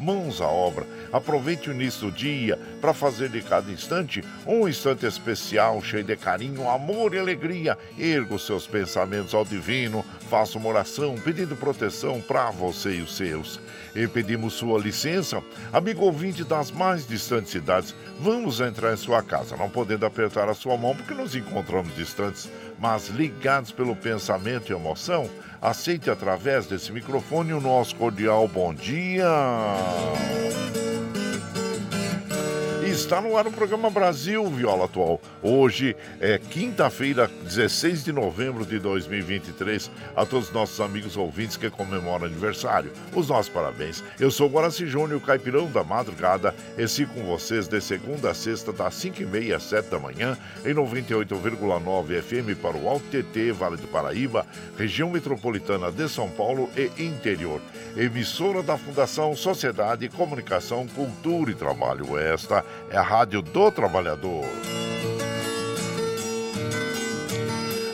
mãos à obra. Aproveite o início do dia para fazer de cada instante um instante especial, cheio de carinho, amor e alegria. Erga os seus pensamentos ao divino, faça uma oração pedindo proteção para você e os seus e pedimos sua licença, amigo ouvinte das mais distantes cidades, vamos entrar em sua casa, não podendo apertar a sua mão porque nos encontramos distantes, mas ligados pelo pensamento e emoção, aceite através desse microfone o nosso cordial bom dia. Está no ar o programa Brasil Viola Atual. Hoje é quinta-feira, 16 de novembro de 2023. A todos os nossos amigos ouvintes que comemoram aniversário, os nossos parabéns. Eu sou Guaraci Júnior, caipirão da madrugada. Esse com vocês de segunda a sexta, das 5h30 às 7 da manhã, em 98,9 FM para o Alto TT, Vale do Paraíba, região metropolitana de São Paulo e interior. Emissora da Fundação Sociedade, Comunicação, Cultura e Trabalho. Esta é a Rádio do Trabalhador.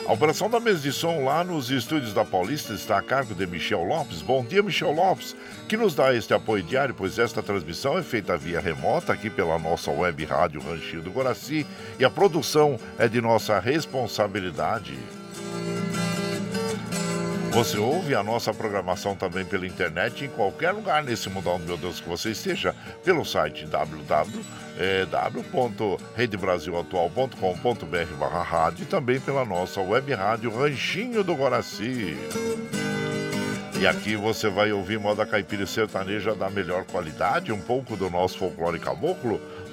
A operação da mesa de som lá nos estúdios da Paulista está a cargo de Michel Lopes. Bom dia, Michel Lopes, que nos dá este apoio diário, pois esta transmissão é feita via remota aqui pela nossa web rádio Ranchinho do Guaraci e a produção é de nossa responsabilidade. Você ouve a nossa programação também pela internet em qualquer lugar nesse mundão, meu Deus, que você esteja, pelo site www.redebrasilatual.com.br barra rádio e também pela nossa web rádio Ranchinho do Guaraci. E aqui você vai ouvir moda caipira e sertaneja da melhor qualidade, um pouco do nosso folclore caboclo,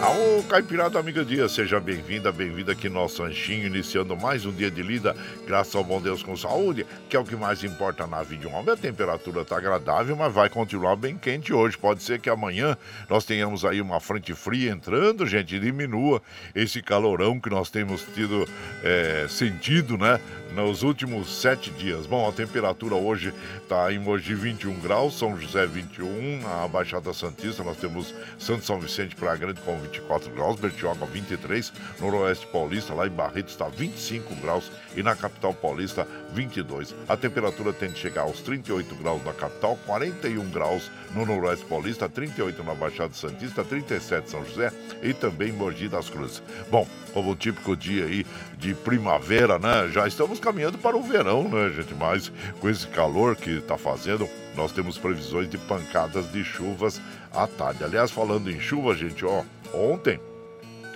Aô, Caipirada Amiga Dia, seja bem-vinda, bem-vinda aqui no nosso ranchinho, iniciando mais um dia de lida, graças ao bom Deus com saúde, que é o que mais importa na vida de um homem. A temperatura está agradável, mas vai continuar bem quente hoje. Pode ser que amanhã nós tenhamos aí uma frente fria entrando, gente, diminua esse calorão que nós temos tido é, sentido, né? Nos últimos sete dias. Bom, a temperatura hoje está em Mogi 21 graus, São José 21, na Baixada Santista nós temos Santo São Vicente Praia Grande com 24 graus, Bertioga 23, Noroeste Paulista lá em Barreto está 25 graus e na capital paulista 22. A temperatura tende a chegar aos 38 graus na capital, 41 graus no Noroeste Paulista, 38 na Baixada Santista, 37 São José e também Mogi das Cruzes. Bom, como o típico dia aí de primavera, né? Já estamos caminhando para o verão, né, gente? Mas com esse calor que está fazendo, nós temos previsões de pancadas de chuvas à tarde. Aliás, falando em chuva, gente, ó, ontem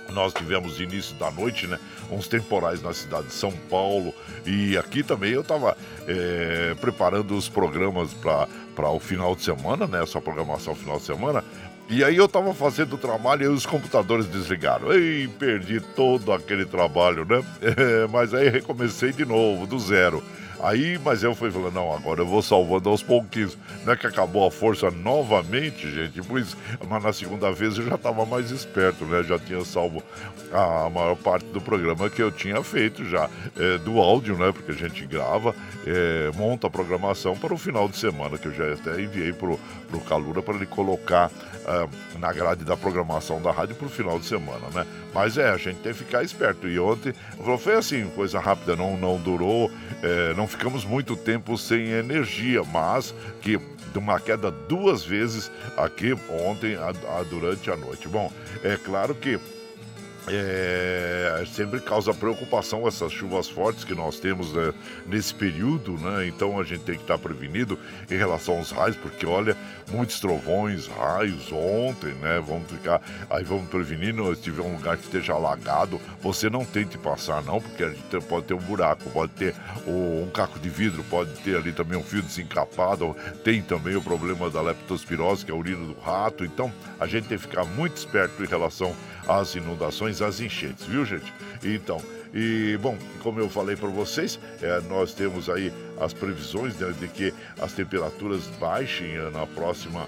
nós tivemos início da noite, né? Uns temporais na cidade de São Paulo. E aqui também eu estava é, preparando os programas para o final de semana, né? Essa programação final de semana. E aí eu estava fazendo o trabalho e os computadores desligaram. E perdi todo aquele trabalho, né? É, mas aí recomecei de novo, do zero. Aí, mas eu fui falando, não, agora eu vou salvando aos pouquinhos. Não é que acabou a força novamente, gente, pois, mas na segunda vez eu já estava mais esperto, né? Já tinha salvo a maior parte do programa que eu tinha feito já, é, do áudio, né? Porque a gente grava, é, monta a programação para o final de semana, que eu já até enviei pro, pro Calura para ele colocar é, na grade da programação da rádio para o final de semana, né? Mas é, a gente tem que ficar esperto. E ontem, foi assim, coisa rápida, não, não durou, é, não ficamos muito tempo sem energia, mas que de uma queda duas vezes aqui ontem a, a, durante a noite. Bom, é claro que é, sempre causa preocupação essas chuvas fortes que nós temos né, nesse período, né? Então a gente tem que estar prevenido em relação aos raios, porque olha, muitos trovões, raios ontem, né? Vamos ficar, aí vamos prevenindo, se tiver um lugar que esteja alagado, você não tente passar não, porque a gente pode ter um buraco, pode ter um caco de vidro, pode ter ali também um fio desencapado, tem também o problema da leptospirose, que é a urina do rato, então a gente tem que ficar muito esperto em relação às inundações, às enchentes, viu gente? Então, e bom, como eu falei para vocês, é, nós temos aí as previsões né, de que as temperaturas baixem é, na próxima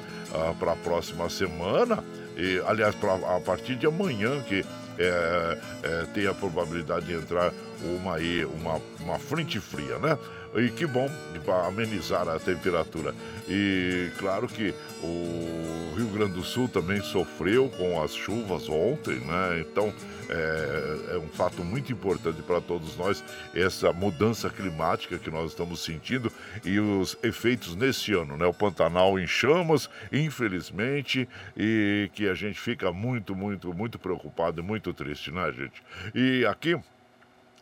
para a próxima semana. E, aliás, pra, a partir de amanhã que é, é, tem a probabilidade de entrar uma, uma, uma frente fria, né? E que bom para amenizar a temperatura. E claro que o Rio Grande do Sul também sofreu com as chuvas ontem, né? Então é, é um fato muito importante para todos nós essa mudança climática que nós estamos sentindo e os efeitos nesse ano, né? O Pantanal em chamas, infelizmente, e que a gente fica muito, muito, muito preocupado e muito triste, né, gente? E aqui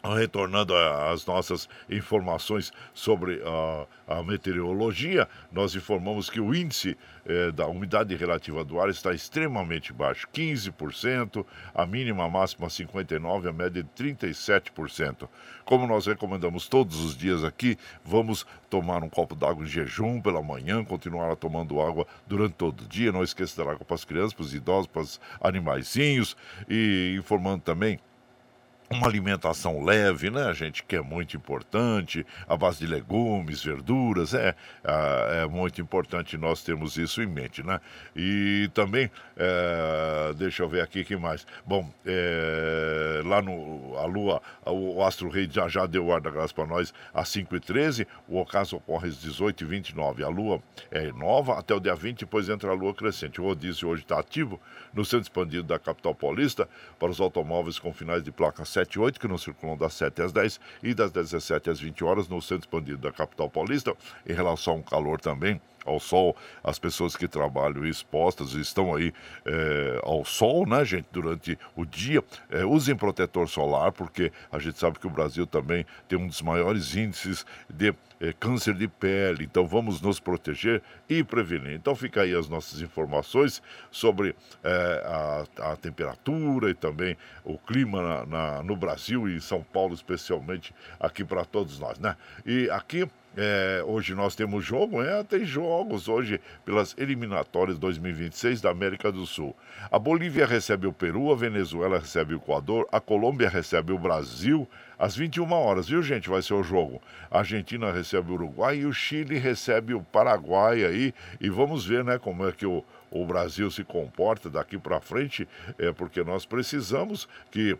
Retornando às nossas informações sobre a, a meteorologia, nós informamos que o índice eh, da umidade relativa do ar está extremamente baixo, 15%, a mínima máxima 59%, a média de 37%. Como nós recomendamos todos os dias aqui, vamos tomar um copo d'água em jejum pela manhã, continuar tomando água durante todo o dia, não esqueça da água para as crianças, para os idosos, para os animaizinhos e informando também uma alimentação leve, né, gente, que é muito importante, a base de legumes, verduras, é, é, muito importante nós termos isso em mente, né? E também, é, deixa eu ver aqui que mais. Bom, é, lá no a Lua, o Astro Rei já, já deu ar da graça para nós às 5h13, o ocaso ocorre às 18h29. A Lua é nova até o dia 20, depois entra a Lua crescente. O rodízio hoje está ativo no centro expandido da capital paulista para os automóveis com finais de placa 7 e 8, que não circulam das 7 às 10 e das 17 às 20 horas no centro expandido da capital paulista. Em relação ao calor também, ao sol, as pessoas que trabalham expostas estão aí é, ao sol, né, gente, durante o dia. É, usem protetor solar, porque a gente sabe que o Brasil também tem um dos maiores índices de é, câncer de pele. Então vamos nos proteger e prevenir. Então fica aí as nossas informações sobre é, a, a, temperatura e também o clima na, na, no Brasil e em São Paulo, especialmente aqui para todos nós, né? E aqui é, hoje nós temos jogo, é, tem jogos hoje pelas eliminatórias 2026 da América do Sul. A Bolívia recebe o Peru, a Venezuela recebe o Equador, a Colômbia recebe o Brasil às 21 horas, viu gente? Vai ser o jogo. A Argentina recebe o Uruguai e o Chile recebe o Paraguai aí. E vamos ver, né, como é que o, o Brasil se comporta daqui para frente, é porque nós precisamos que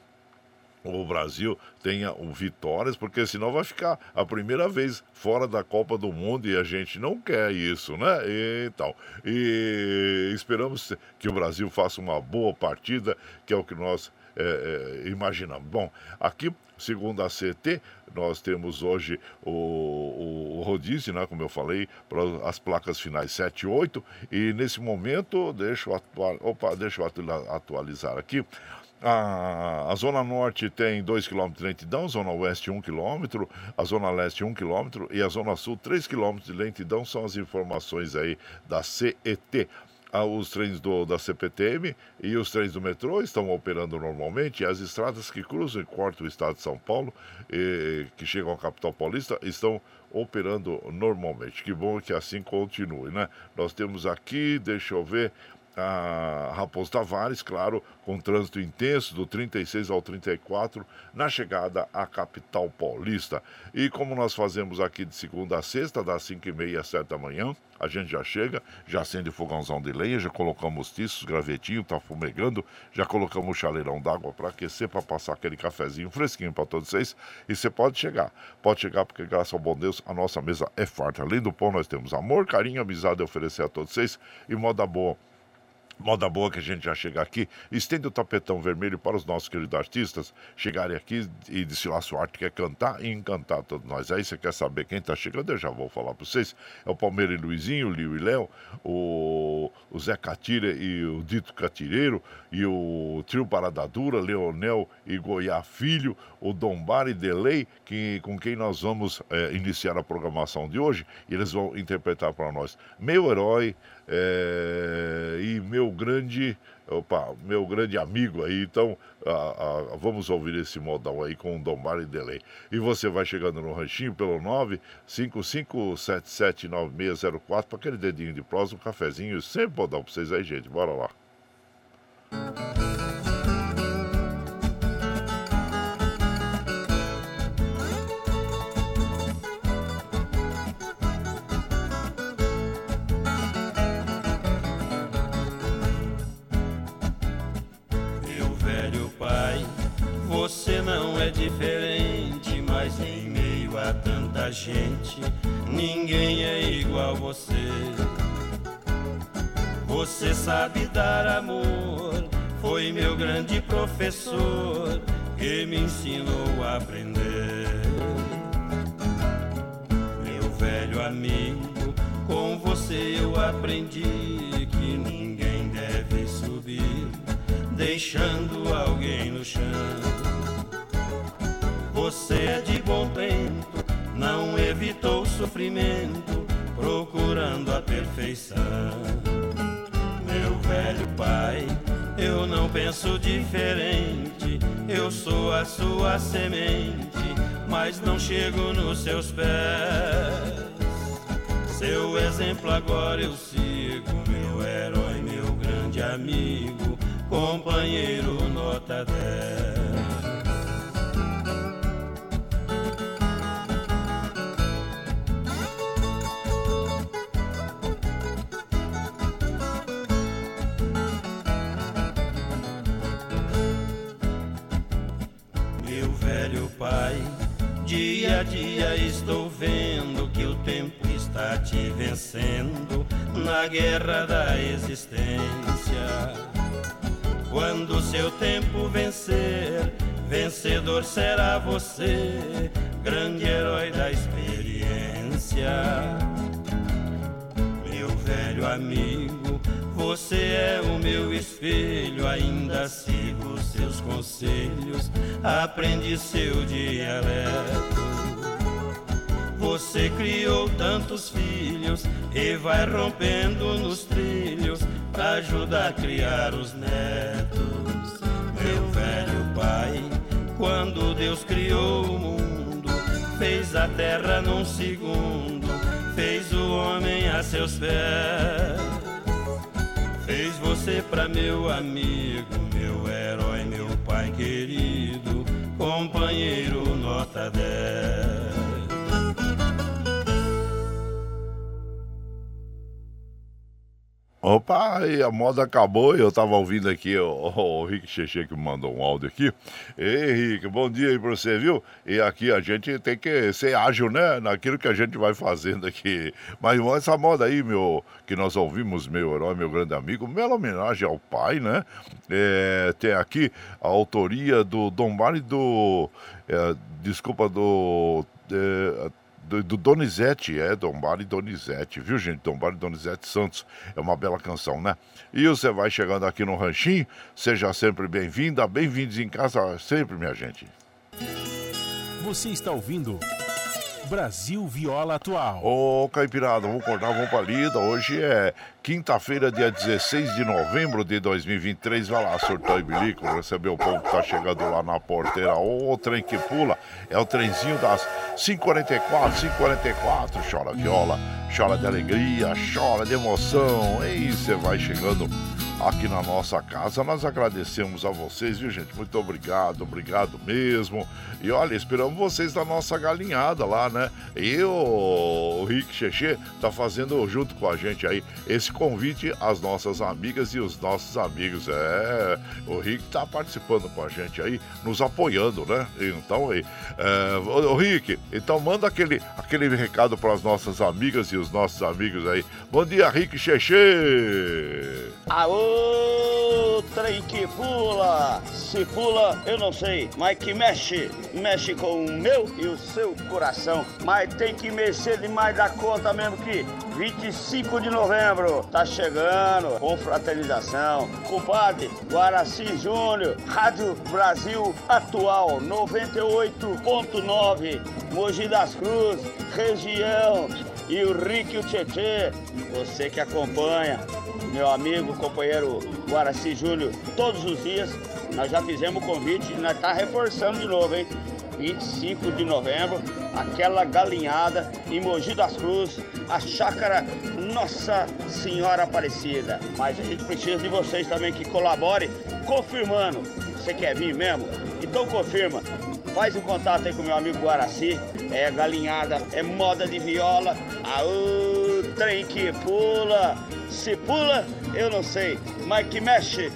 o Brasil tenha vitórias, porque senão vai ficar a primeira vez fora da Copa do Mundo e a gente não quer isso, né? E, então, e esperamos que o Brasil faça uma boa partida, que é o que nós é, é, imaginamos. Bom, aqui, segundo a CT, nós temos hoje o, o, o rodízio, né, como eu falei, para as placas finais 7 e 8, e nesse momento, deixa eu, opa, deixa eu atualizar aqui, A, a, Zona Norte tem 2 km de lentidão, Zona Oeste 1 km, a Zona Leste 1 km e a Zona Sul 3 km de lentidão. São as informações aí da CET. Ah, os trens do, da CPTM e os trens do metrô estão operando normalmente. As estradas que cruzam e cortam o estado de São Paulo, e, que chegam à capital paulista, estão operando normalmente. Que bom que assim continue, né? Nós temos aqui, deixa eu ver, a Raposo Tavares, claro, com trânsito intenso do 36 ao 34 na chegada à capital paulista. E como nós fazemos aqui de segunda a sexta, das 5h30 às 7 da manhã, a gente já chega, já acende o fogãozão de lenha, já colocamos tiços, gravetinho, tá fumegando, já colocamos o chaleirão d'água para aquecer, para passar aquele cafezinho fresquinho para todos vocês. E você pode chegar, pode chegar porque graças ao bom Deus a nossa mesa é farta. Além do pão, nós temos amor, carinho, amizade a oferecer a todos vocês e moda boa Moda boa que a gente já chega aqui, estende o tapetão vermelho para os nossos queridos artistas chegarem aqui e desfilar sua arte, quer cantar e encantar todos nós. Aí você quer saber quem está chegando, eu já vou falar para vocês. É o Palmeiras e Luizinho, o Liu e Léo, o, o Zé Catira e o Dito Catireiro, e o Trio Parada Dura, Leonel e Goiá Filho, o Dombar e Delay, que, com quem nós vamos é, iniciar a programação de hoje, e eles vão interpretar para nós Meu Herói, é, e meu grande, opa, meu grande amigo aí. Então, a, a, vamos ouvir esse modal aí com o Domar Delay. E você vai chegando no ranchinho pelo 955779604 para aquele dedinho de prosa, um cafezinho. Sempre vou dar para vocês aí, gente. Bora lá. Você sabe dar amor, foi meu grande professor que me ensinou a aprender. Meu velho amigo, com você eu aprendi que ninguém deve subir, deixando alguém no chão. Você é de bom tempo, não evitou sofrimento, procurando a perfeição. Velho pai, eu não penso diferente, eu sou a sua semente, mas não chego nos seus pés. Seu exemplo agora eu sigo, meu herói, meu grande amigo, companheiro nota 10. Pai. Dia a dia estou vendo que o tempo está te vencendo na guerra da existência. Quando seu tempo vencer, vencedor será você, grande herói da experiência. Meu velho amigo, você é o meu espelho, ainda sigo seus conselhos, aprendi seu dialeto. Você criou tantos filhos e vai rompendo nos trilhos para ajudar a criar os netos. Meu velho pai, quando Deus criou o mundo, fez a terra num segundo, fez o homem a seus pés. Fez você pra meu amigo, meu herói, meu pai querido, companheiro nota 10. Opa, a moda acabou e eu tava ouvindo aqui o, o Rick Cheche que mandou um áudio aqui. Ei, Rick, bom dia aí pra você, viu? E aqui a gente tem que ser ágil, né? Naquilo que a gente vai fazendo aqui. Mas essa moda aí, meu, que nós ouvimos, meu herói, meu grande amigo, bela homenagem ao pai, né? É, tem aqui a autoria do Dom Mari do. É, desculpa, do. É, do, do Donizete, é, Dombar e Donizete, viu, gente? Dombar e Donizete Santos. É uma bela canção, né? E você vai chegando aqui no Ranchinho, seja sempre bem-vinda, bem-vindos em casa sempre, minha gente. Você está ouvindo Brasil Viola Atual. Ô, Caipirada, vamos cortar, vamos pra lida. Hoje é quinta-feira, dia 16 de novembro de 2023. Vai lá, surtou e bilico, receber o povo que tá chegando lá na porteira. Ô, trem que pula, é o trenzinho das 544, 544. Chora viola, chora de alegria, chora de emoção. E você vai chegando aqui na nossa casa. Nós agradecemos a vocês, viu, gente? Muito obrigado, obrigado mesmo. E olha, esperamos vocês da nossa galinhada lá, né? E o Rick Cheche tá fazendo junto com a gente aí esse convite às nossas amigas e os nossos amigos. É, o Rick tá participando com a gente aí, nos apoiando, né? Então aí, é, o Rick, então manda aquele, aquele recado para as nossas amigas e os nossos amigos aí. Bom dia, Rick Cheche! Aô, trem que pula! Se pula, eu não sei, mas que mexe, mexe com o meu e o seu coração. Mas tem que mexer demais da conta mesmo que 25 de novembro tá chegando, com fraternização. Compadre, Guaraci Júnior, Rádio Brasil Atual 98.9, Mogi das Cruzes, região e o Rick e o Tietê, você que acompanha, meu amigo, companheiro Guaraci Júnior, todos os dias, nós já fizemos o convite e nós tá reforçando de novo, hein? 25 de novembro, aquela galinhada em Mogi das Cruzes, a chácara Nossa Senhora Aparecida. Mas a gente precisa de vocês também que colaborem, confirmando. Você quer vir mesmo? Então confirma. Faz um contato aí com meu amigo Guaraci. É galinhada, é moda de viola. Aô, trem que pula. Se pula, eu não sei, mas que mexe,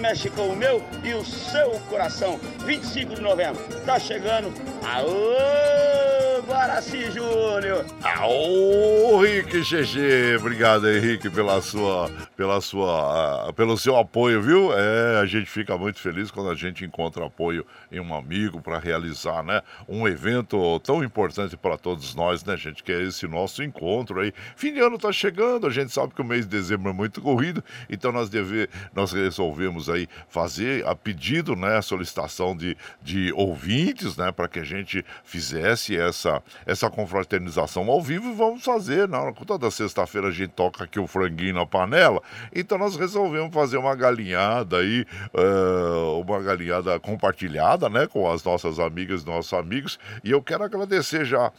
mexe com o meu e o seu coração. 25 de novembro, tá chegando. Aô, Guaraci Júnior. Aô, Rick GG. Obrigado, Henrique, pela sua, pela sua, uh, pelo seu apoio, viu? É, a gente fica muito feliz quando a gente encontra apoio em um amigo para realizar, né, um evento tão importante para todos nós, né, gente, que é esse nosso encontro aí. Fim de ano tá chegando, a gente sabe que o mês de dezembro é muito corrido, então nós deve, nós resolvemos aí fazer a pedido, né, a solicitação de, de ouvintes, né, para que a gente fizesse essa essa confraternização ao vivo e vamos fazer, na toda sexta-feira a gente toca aqui o franguinho na panela, então nós resolvemos fazer uma galinhada aí, uh, uma galinhada compartilhada, né, com as nossas amigas e nossos amigos, e eu quero agradecer já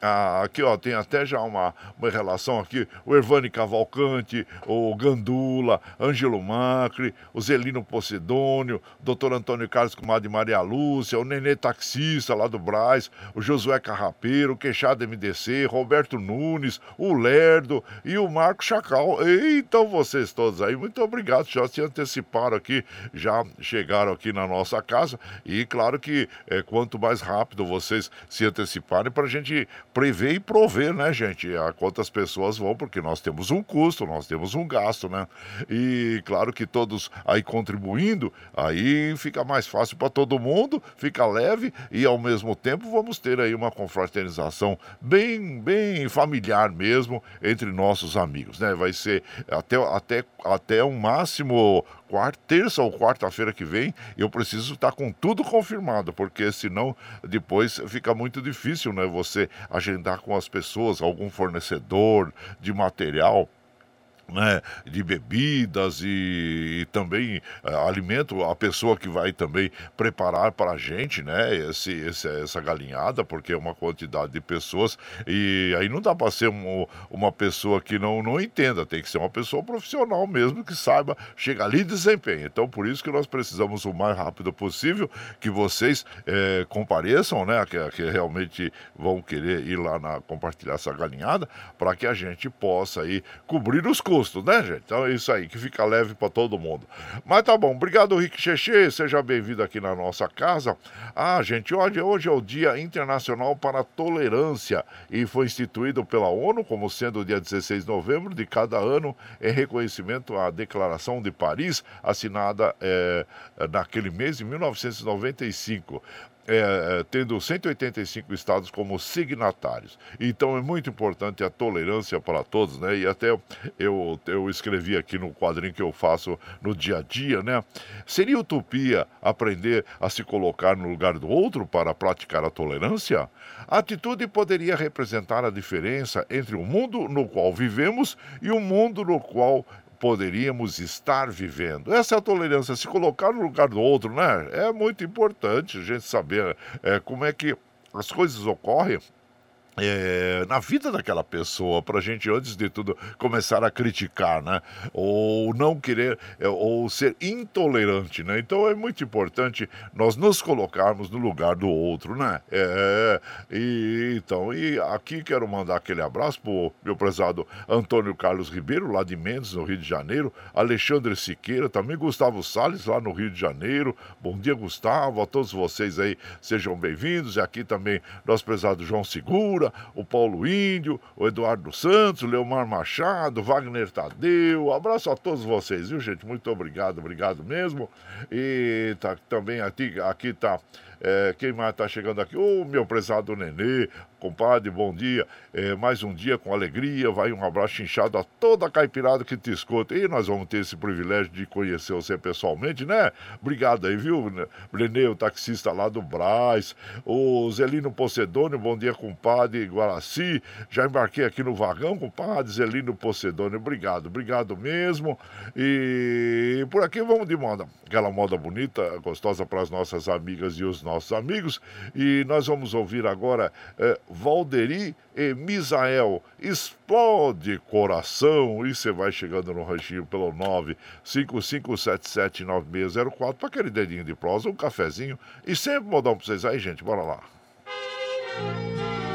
ah, aqui, ó, tem até já uma, uma relação aqui. O Ervani Cavalcante, o Gandula, Ângelo Macri, o Zelino Posidônio, doutor Antônio Carlos Comadre Maria Lúcia, o Nenê Taxista lá do Braz, o Josué Carrapeiro, o Queixado MDC, Roberto Nunes, o Lerdo e o Marco Chacal. Então vocês todos aí, muito obrigado. Já se anteciparam aqui, já chegaram aqui na nossa casa. E claro que é, quanto mais rápido vocês se anteciparem para a gente prever e prover, né, gente? A quantas pessoas vão, porque nós temos um custo, nós temos um gasto, né? E claro que todos aí contribuindo, aí fica mais fácil para todo mundo, fica leve e ao mesmo tempo vamos ter aí uma confraternização bem, bem familiar mesmo entre nossos amigos, né? Vai ser até, até, até um máximo quarta, terça ou quarta-feira que vem, eu preciso estar com tudo confirmado, porque senão depois fica muito difícil, né? Você agendar com as pessoas, algum fornecedor de material né, de bebidas e, e também uh, alimento, a pessoa que vai também preparar para a gente, né, esse, esse, essa galinhada, porque é uma quantidade de pessoas e aí não dá para ser um, uma pessoa que não, não entenda, tem que ser uma pessoa profissional mesmo, que saiba chegar ali e desempenha. Então, por isso que nós precisamos o mais rápido possível que vocês é, compareçam, né, que, que realmente vão querer ir lá na, compartilhar essa galinhada, para que a gente possa aí cobrir os custos custo, né, gente? Então é isso aí, que fica leve para todo mundo. Mas tá bom, obrigado, Rick Cheche, seja bem-vindo aqui na nossa casa. Ah, gente, olha, hoje é o Dia Internacional para a Tolerância e foi instituído pela ONU como sendo o dia 16 de novembro de cada ano em reconhecimento à Declaração de Paris, assinada é, naquele mês de 1995. É, é tendo 185 estados como signatários. Então é muito importante a tolerância para todos, né? E até eu, eu escrevi aqui no quadrinho que eu faço no dia a dia, né? Seria utopia aprender a se colocar no lugar do outro para praticar a tolerância? A atitude poderia representar a diferença entre o mundo no qual vivemos e o mundo no qual poderíamos estar vivendo. Essa é a tolerância, se colocar no lugar do outro, né? É muito importante a gente saber é, como é que as coisas ocorrem é, na vida daquela pessoa, para a gente, antes de tudo, começar a criticar, né? Ou não querer, é, ou ser intolerante, né? Então é muito importante nós nos colocarmos no lugar do outro, né? É, e, então, e aqui quero mandar aquele abraço pro meu prezado Antônio Carlos Ribeiro, lá de Mendes, no Rio de Janeiro, Alexandre Siqueira, também Gustavo Salles, lá no Rio de Janeiro. Bom dia, Gustavo, a todos vocês aí, sejam bem-vindos. E aqui também nosso prezado João Segura o Paulo Índio, o Eduardo Santos, o Leomar Machado, Wagner Tadeu. Abraço a todos vocês, viu, gente? Muito obrigado, obrigado mesmo. E tá, também aqui, aqui tá é, quem mais está chegando aqui? O meu prezado Nenê, compadre, bom dia. É, mais um dia com alegria. Vai um abraço inchado a toda a caipirada que te escuta. E nós vamos ter esse privilégio de conhecer você pessoalmente, né? Obrigado aí, viu? Nenê, o taxista lá do Braz. O Zelino Pocedônio, bom dia, compadre Guaraci. Já embarquei aqui no vagão, compadre Zelino Pocedônio. Obrigado, obrigado mesmo. E por aqui vamos de moda. Aquela moda bonita, gostosa para as nossas amigas e os nossos amigos. E nós vamos ouvir agora é, Valderi e Misael. Explode coração. E você vai chegando no ranchinho pelo 955779604 para aquele dedinho de prosa, um cafezinho. E sempre modão para vocês aí, gente. Bora lá. peito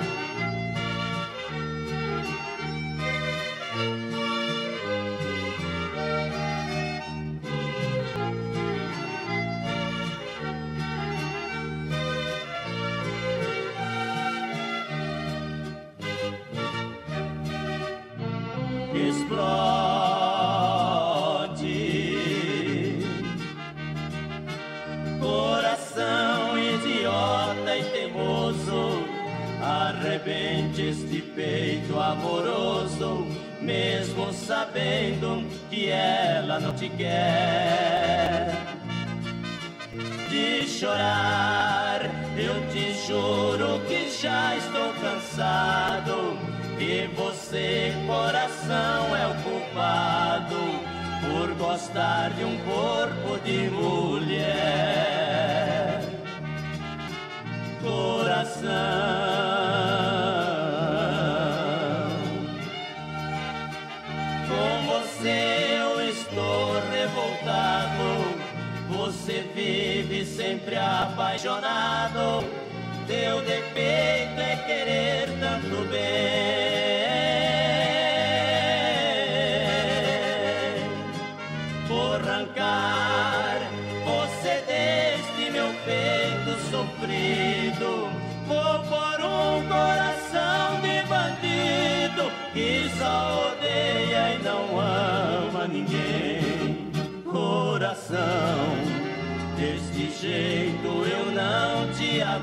amoroso, mesmo sabendo que ela não te quer. De chorar, eu te juro que já estou cansado. E você, coração, é o culpado por gostar de um corpo de mulher. Apaixonado. Teu defeito é querer tanto bem. Por arrancar você deste meu peito sofrido, vou por um coração de bandido que só odeia e não ama ninguém. Coração Deste jeito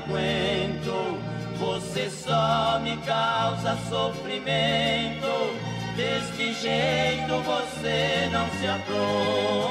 aguento. Você só me causa sofrimento. Deste jeito você não se apruma.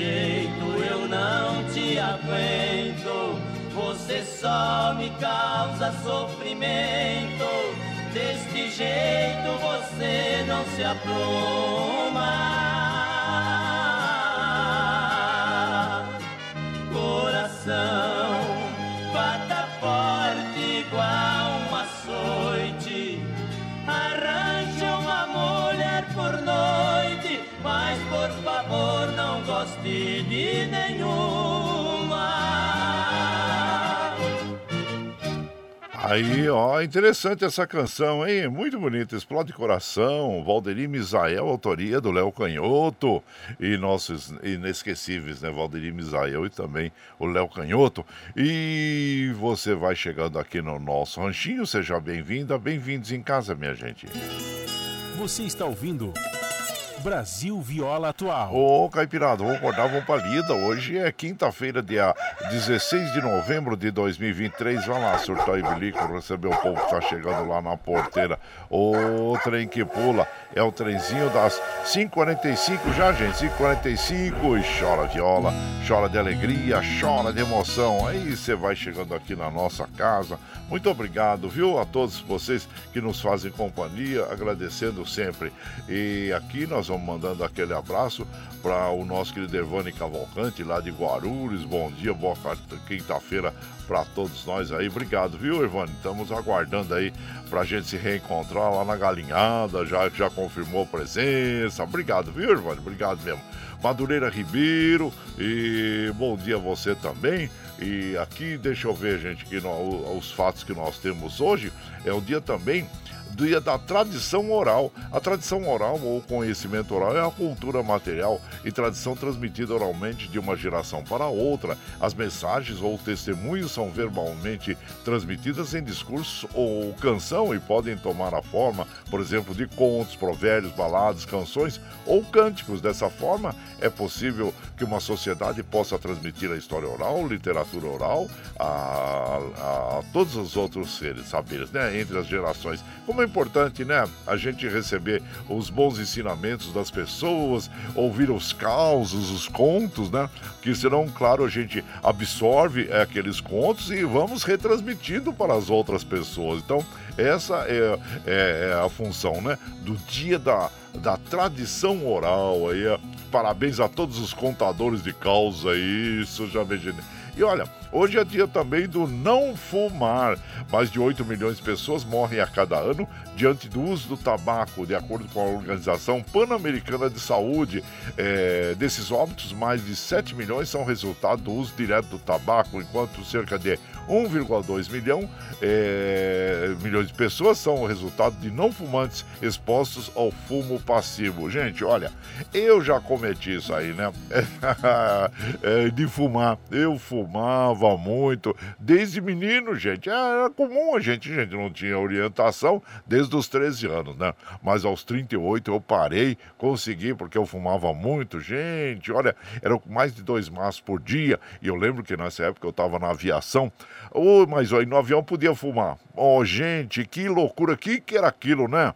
Jeito eu não te aguento você só me causa sofrimento. Deste jeito você não se apruma. nenhuma. Aí, ó, interessante essa canção, hein? Muito bonita, explode coração. Valderi Misael, autoria do Léo Canhoto. E nossos inesquecíveis, né? Valderi Misael e também o Léo Canhoto. E você vai chegando aqui no nosso ranchinho, seja bem-vinda, bem-vindos em casa, minha gente. Você está ouvindo. Brasil Viola Atual. Ô, Caipirada, vamos acordar, vamos pra lida. Hoje é quinta-feira, dia 16 de novembro de 2023. Vai lá, surtar e bilico, receber o povo que tá chegando lá na porteira. O trem que pula é o trenzinho das 5h45 já, gente. 5h45 e chora viola, chora de alegria, chora de emoção. Aí você vai chegando aqui na nossa casa. Muito obrigado, viu, a todos vocês que nos fazem companhia, agradecendo sempre. E aqui nós vamos mandando aquele abraço para o nosso querido Evane Cavalcante, lá de Guarulhos. Bom dia, boa quinta-feira para todos nós aí. Obrigado, viu, Evane? Estamos aguardando aí para a gente se reencontrar lá na Galinhada. Já, já confirmou presença. Obrigado, viu, Evane? Obrigado mesmo. Madureira Ribeiro, e bom dia a você também. E aqui, deixa eu ver, gente, que no, os fatos que nós temos hoje. É o dia também dia da tradição oral. A tradição oral ou conhecimento oral é a cultura material e tradição transmitida oralmente de uma geração para outra. As mensagens ou testemunhos são verbalmente transmitidas em discurso ou canção e podem tomar a forma, por exemplo, de contos, provérbios, baladas, canções ou cânticos. Dessa forma, é possível que uma sociedade possa transmitir a história oral, literatura oral a, a, a todos os outros seres, saberes, né? Entre as gerações. Como é importante, né? A gente receber os bons ensinamentos das pessoas, ouvir os causos, os contos, né? Que serão, claro, a gente absorve é, aqueles contos e vamos retransmitindo para as outras pessoas. Então, essa é, é, é a função, né? Do dia da, da tradição oral aí. Parabéns a todos os contadores de causa, isso já vejo. E olha, hoje é dia também do não fumar. Mais de 8 milhões de pessoas morrem a cada ano diante do uso do tabaco, de acordo com a Organização Pan-Americana de Saúde. É, desses óbitos, mais de 7 milhões são resultado do uso direto do tabaco, enquanto cerca de 1,2 milhão, é, milhões de pessoas são o resultado de não fumantes expostos ao fumo passivo. Gente, olha, eu já cometi isso aí, né? é, de fumar. Eu fumava muito, desde menino, gente. Era comum a gente, gente não tinha orientação desde os 13 anos, né? Mas aos 38 eu parei, consegui, porque eu fumava muito, gente. Olha, eram mais de dois maços por dia. E eu lembro que nessa época eu estava na aviação. Oh, mas aí no avião podia fumar. Oh, gente, que loucura, que que era aquilo, né?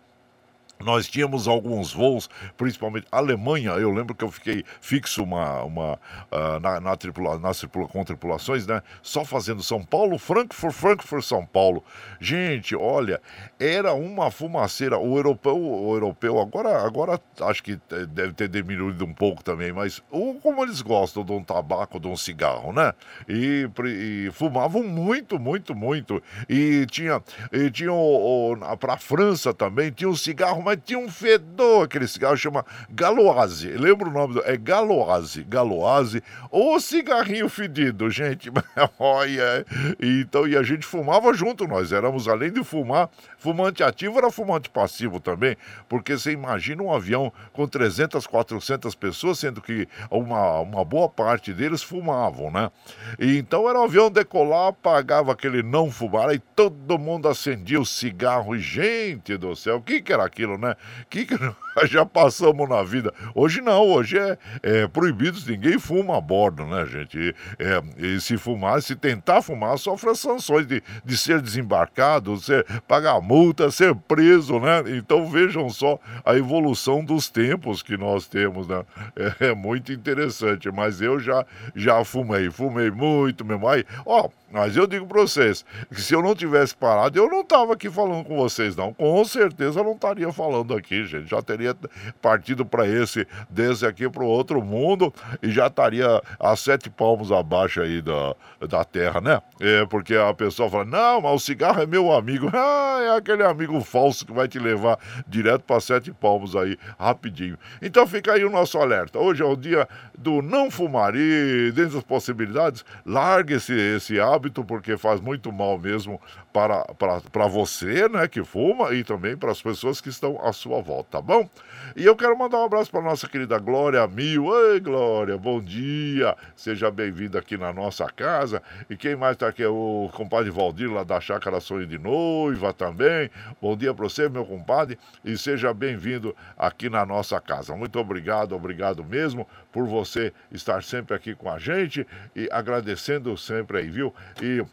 Nós tínhamos alguns voos, principalmente Alemanha. Eu lembro que eu fiquei fixo uma, uma, uh, na, na tripula, nas tripula, com tripulações, né? Só fazendo São Paulo, Frankfurt, Frankfurt, São Paulo. Gente, olha, era uma fumaceira. O europeu, o europeu agora, agora acho que deve ter diminuído um pouco também, mas o, como eles gostam de um tabaco, de um cigarro, né? E, e fumavam muito, muito, muito. E tinha, e tinha o, o, para a França também, tinha um cigarro mas tinha um fedor, aquele cigarro chama Galoase. Lembra o nome? Do... É Galoase. Galoase. Ou cigarrinho fedido, gente. Olha. Então, e a gente fumava junto, nós éramos, além de fumar, fumante ativo era fumante passivo também, porque você imagina um avião com 300, 400 pessoas, sendo que uma, uma boa parte deles fumavam, né? E então era um avião decolar, apagava aquele não fumar, aí todo mundo acendia o cigarro e, gente do céu, o que, que era aquilo? Né? Que que já passamos na vida. Hoje não, hoje é, é proibido, ninguém fuma a bordo, né, gente? E, é, e se fumar, se tentar fumar, sofre as sanções de, de ser desembarcado, ser, pagar multa, ser preso, né? Então vejam só a evolução dos tempos que nós temos, né? É, é muito interessante, mas eu já, já fumei, fumei muito mesmo. Aí, ó, mas eu digo para vocês que se eu não tivesse parado, eu não tava aqui falando com vocês, não. Com certeza eu não estaria falando aqui, gente. Já teria estaria partindo para esse, desse aqui para o outro mundo e já estaria a sete palmos abaixo aí da, da terra, né? É, porque a pessoa fala, não, mas o cigarro é meu amigo. Ah, é aquele amigo falso que vai te levar direto para sete palmos aí, rapidinho. Então fica aí o nosso alerta. Hoje é o dia do não fumar e, dentro das possibilidades, largue esse, esse hábito, porque faz muito mal mesmo para, para, para você, né, que fuma, e também para as pessoas que estão à sua volta, tá bom? E eu quero mandar um abraço para nossa querida Glória Mil. Oi, Glória, bom dia. Seja bem-vinda aqui na nossa casa. E quem mais está aqui é o compadre Valdir, lá da Chácara Sonho de Noiva também. Bom dia para você, meu compadre, e seja bem-vindo aqui na nossa casa. Muito obrigado, obrigado mesmo por você estar sempre aqui com a gente e agradecendo sempre aí, viu? E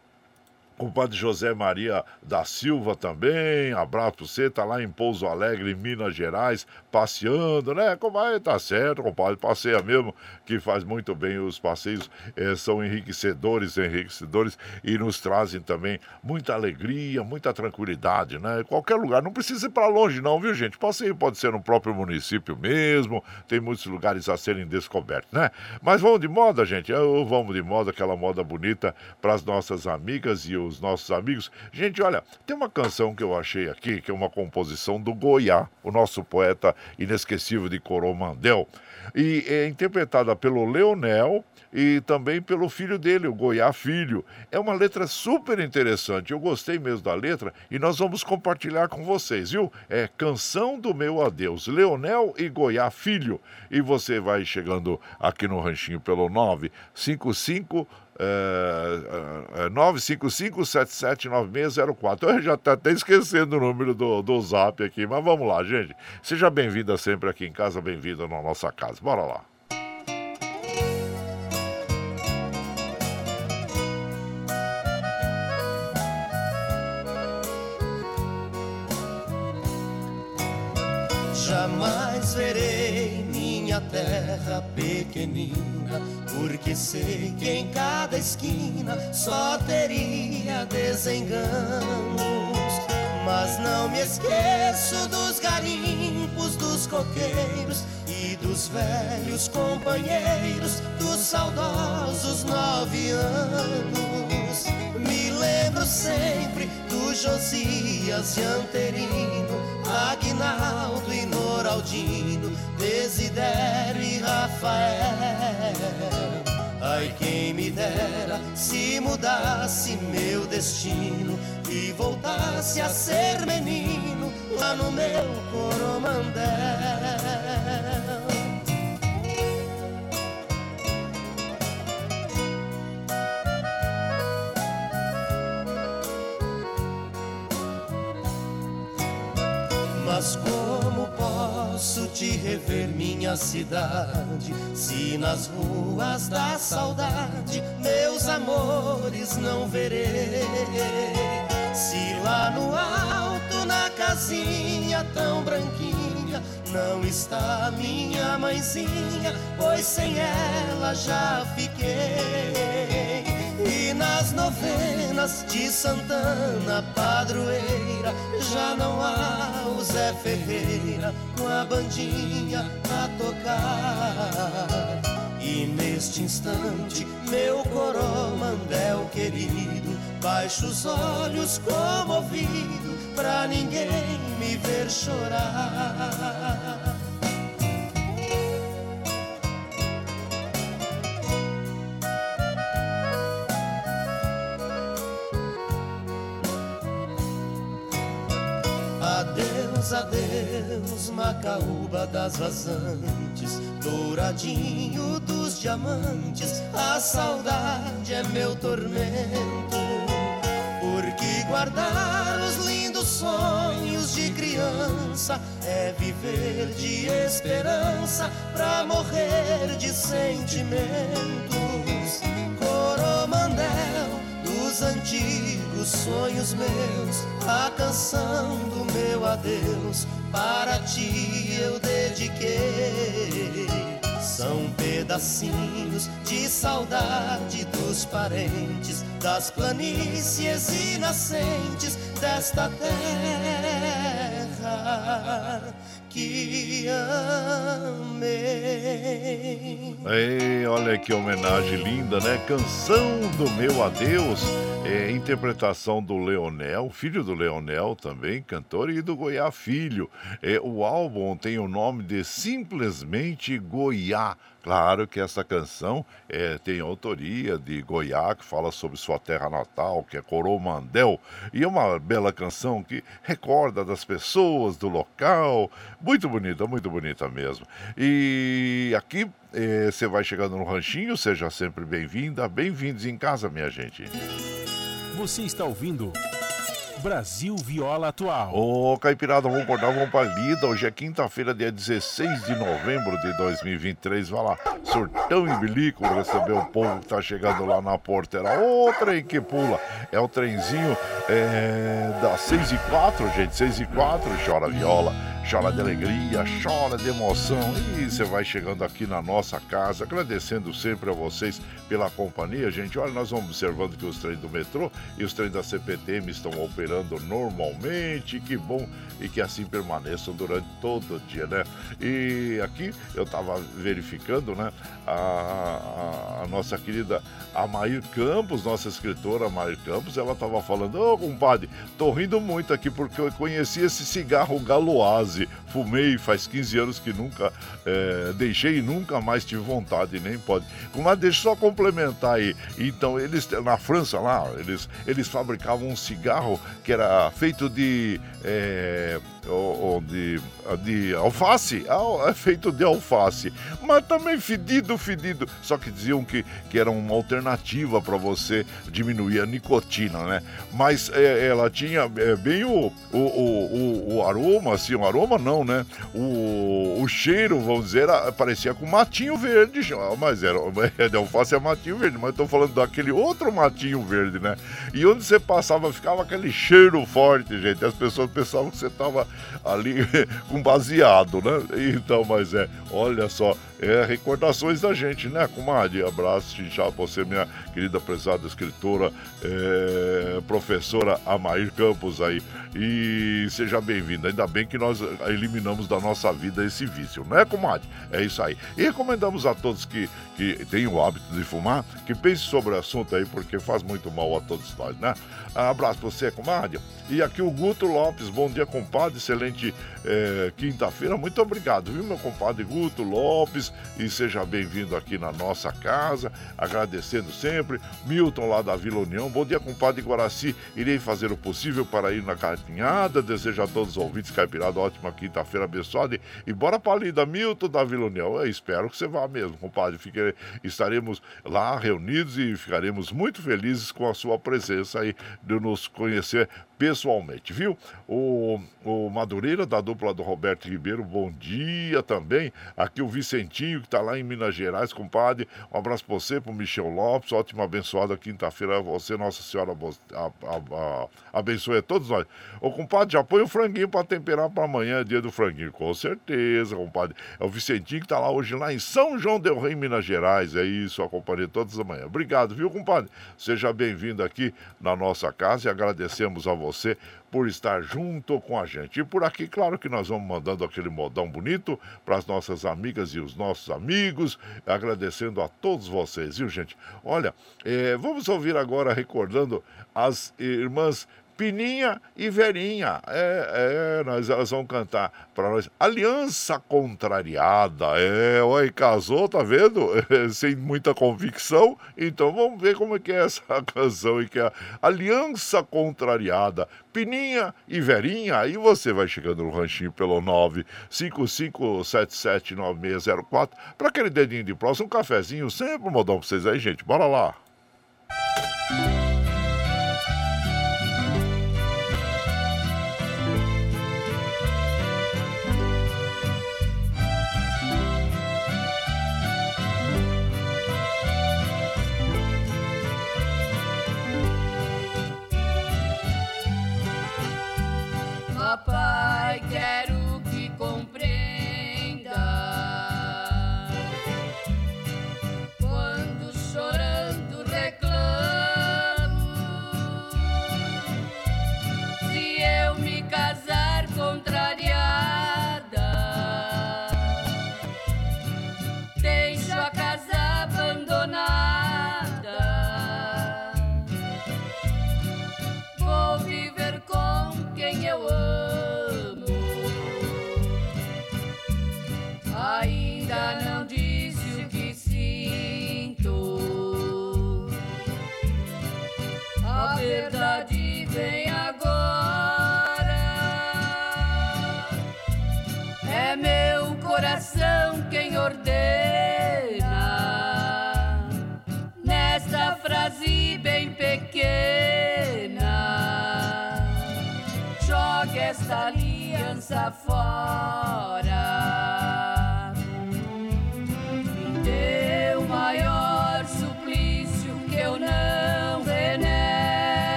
Compadre José Maria da Silva também, abraço pra você, tá lá em Pouso Alegre, Minas Gerais, passeando, né? Compadre, tá certo, compadre, passeia mesmo, que faz muito bem, os passeios eh, são enriquecedores, enriquecedores e nos trazem também muita alegria, muita tranquilidade, né? Qualquer lugar, não precisa ir para longe não, viu gente? Passeio pode ser no próprio município mesmo, tem muitos lugares a serem descobertos, né? Mas vamos de moda, gente, vamos de moda, aquela moda bonita para as nossas amigas e os os nossos amigos. Gente, olha, tem uma canção que eu achei aqui, que é uma composição do Goiá, o nosso poeta inesquecível de Coromandel, e é interpretada pelo Leonel e também pelo filho dele, o Goiá Filho. É uma letra super interessante, eu gostei mesmo da letra e nós vamos compartilhar com vocês, viu? É Canção do Meu Adeus, Leonel e Goiá Filho. E você vai chegando aqui no Ranchinho pelo 955 é, é, 955-779604. Eu já estou até esquecendo o número do, do zap aqui, mas vamos lá, gente. Seja bem-vinda sempre aqui em casa, bem-vinda na nossa casa. Bora lá. Terra pequenina, porque sei que em cada esquina só teria desenganos. Mas não me esqueço dos garimpos, dos coqueiros e dos velhos companheiros dos saudosos nove anos. Me lembro sempre do Josias e Anterino, Aguinaldo e Noraldino, Desidério e Rafael. Ai, quem me dera se mudasse meu destino e voltasse a ser menino lá no meu coromandel. Mas como posso te rever, minha cidade, se nas ruas da saudade meus amores não verei? Se lá no alto, na casinha tão branquinha, não está minha mãezinha, pois sem ela já fiquei. E nas novenas de Santana, padroeira, já não há o Zé Ferreira com a bandinha a tocar. E neste instante, meu coromandel querido, baixa os olhos comovido, pra ninguém me ver chorar. Adeus, adeus, Macaúba das vazantes, douradinho dos diamantes, a saudade é meu tormento. Porque guardar os lindos sonhos de criança é viver de esperança pra morrer de sentimentos. Antigos sonhos meus, a canção do meu adeus, para ti eu dediquei. São pedacinhos de saudade dos parentes, das planícies e nascentes desta terra que amei. Ei, olha que homenagem linda, né? Canção do meu adeus. É, interpretação do Leonel, filho do Leonel também, cantor, e do Goiá Filho. É, o álbum tem o nome de Simplesmente Goiá. Claro que essa canção é, tem autoria de Goiá, que fala sobre sua terra natal, que é Coromandel, e é uma bela canção que recorda das pessoas, do local. Muito bonita, muito bonita mesmo. E aqui é, você vai chegando no ranchinho, seja sempre bem-vinda, bem-vindos em casa, minha gente. Você está ouvindo Brasil Viola Atual. Ô, Caipirada, vamos acordar, vamos pra lida. Hoje é quinta-feira, dia 16 de novembro de 2023. Vai lá, surtão e bilico, receber o povo que tá chegando lá na porteira. Ô, trem que pula. É o trenzinho é, das 6 e 4, gente. 6 e 4, chora viola chora de alegria, chora de emoção. E você vai chegando aqui na nossa casa, agradecendo sempre a vocês pela companhia, gente. Olha, nós vamos observando que os trens do metrô e os trens da CPTM estão operando normalmente. Que bom e que assim permaneçam durante todo o dia, né? E aqui eu estava verificando, né? A, a, a, nossa querida Amair Campos, nossa escritora Amair Campos, ela estava falando: Ô, oh, compadre, tô rindo muito aqui porque eu conheci esse cigarro galoase. Fumei faz 15 anos que nunca é, deixei e nunca mais tive vontade, nem pode. Mas deixa eu só complementar aí. Então, eles, na França lá, eles, eles fabricavam um cigarro que era feito de. É, de, de alface, é feito de alface, mas também fedido, fedido. Só que diziam que, que era uma alternativa para você diminuir a nicotina, né? Mas é, ela tinha é, bem o, o, o, o, aroma, assim, o aroma não, né? O, o cheiro, vamos dizer, parecia com matinho verde, mas era de alface é matinho verde, mas estou falando daquele outro matinho verde, né? E onde você passava ficava aquele cheiro forte, gente. As pessoas pensavam que você estava ali com baseado, né? Então, mas é, olha só, é recordações da gente, né, comadre? Abraço, já você, minha querida prezada escritora, é, professora Amair Campos aí. E seja bem-vinda. Ainda bem que nós eliminamos da nossa vida esse vício, não é, comadre? É isso aí. E recomendamos a todos que, que têm o hábito de fumar, que pensem sobre o assunto aí, porque faz muito mal a todos nós, né? Abraço pra você, comadre. E aqui o Guto Lopes, bom dia, compadre. Excelente é, quinta-feira. Muito obrigado, viu, meu compadre Guto Lopes? E seja bem-vindo aqui na nossa casa. Agradecendo sempre. Milton lá da Vila União. Bom dia, compadre Guaraci. Irei fazer o possível para ir na caminhada. Desejo a todos os ouvintes caipirada ótima quinta-feira abençoada. E bora pra lida, Milton da Vila União. Eu espero que você vá mesmo, compadre. Fique, estaremos lá reunidos e ficaremos muito felizes com a sua presença aí de nos conhecer pessoalmente, viu? O, o Madureira, da dupla do Roberto Ribeiro, bom dia também. Aqui o Vicentinho, que está lá em Minas Gerais, compadre. Um abraço para você, para o Michel Lopes. Ótima abençoada quinta-feira. Você, Nossa Senhora, a, abençoe a todos nós. Ô, compadre, já põe o franguinho para temperar para amanhã, dia do franguinho. Com certeza, compadre. É o Vicentinho que está lá hoje, lá em São João Del Rei, Minas Gerais. É isso, acompanhei todas as manhãs. Obrigado, viu, compadre? Seja bem-vindo aqui na nossa casa e agradecemos a você você por estar junto com a gente. E por aqui, claro que nós vamos mandando aquele modão bonito para as nossas amigas e os nossos amigos, agradecendo a todos vocês, viu, gente? Olha, é, vamos ouvir agora recordando as irmãs Pininha e Verinha. É, é, nós, elas vão cantar para nós. Aliança Contrariada. É, oi, casou, tá vendo? É, sem muita convicção. Então vamos ver como é que é essa canção e que é Aliança Contrariada. Pininha e Verinha. Aí você vai chegando no ranchinho pelo 955779604 para aquele dedinho de próximo, um cafezinho, sempre um modão para vocês aí, gente. Bora lá. Quando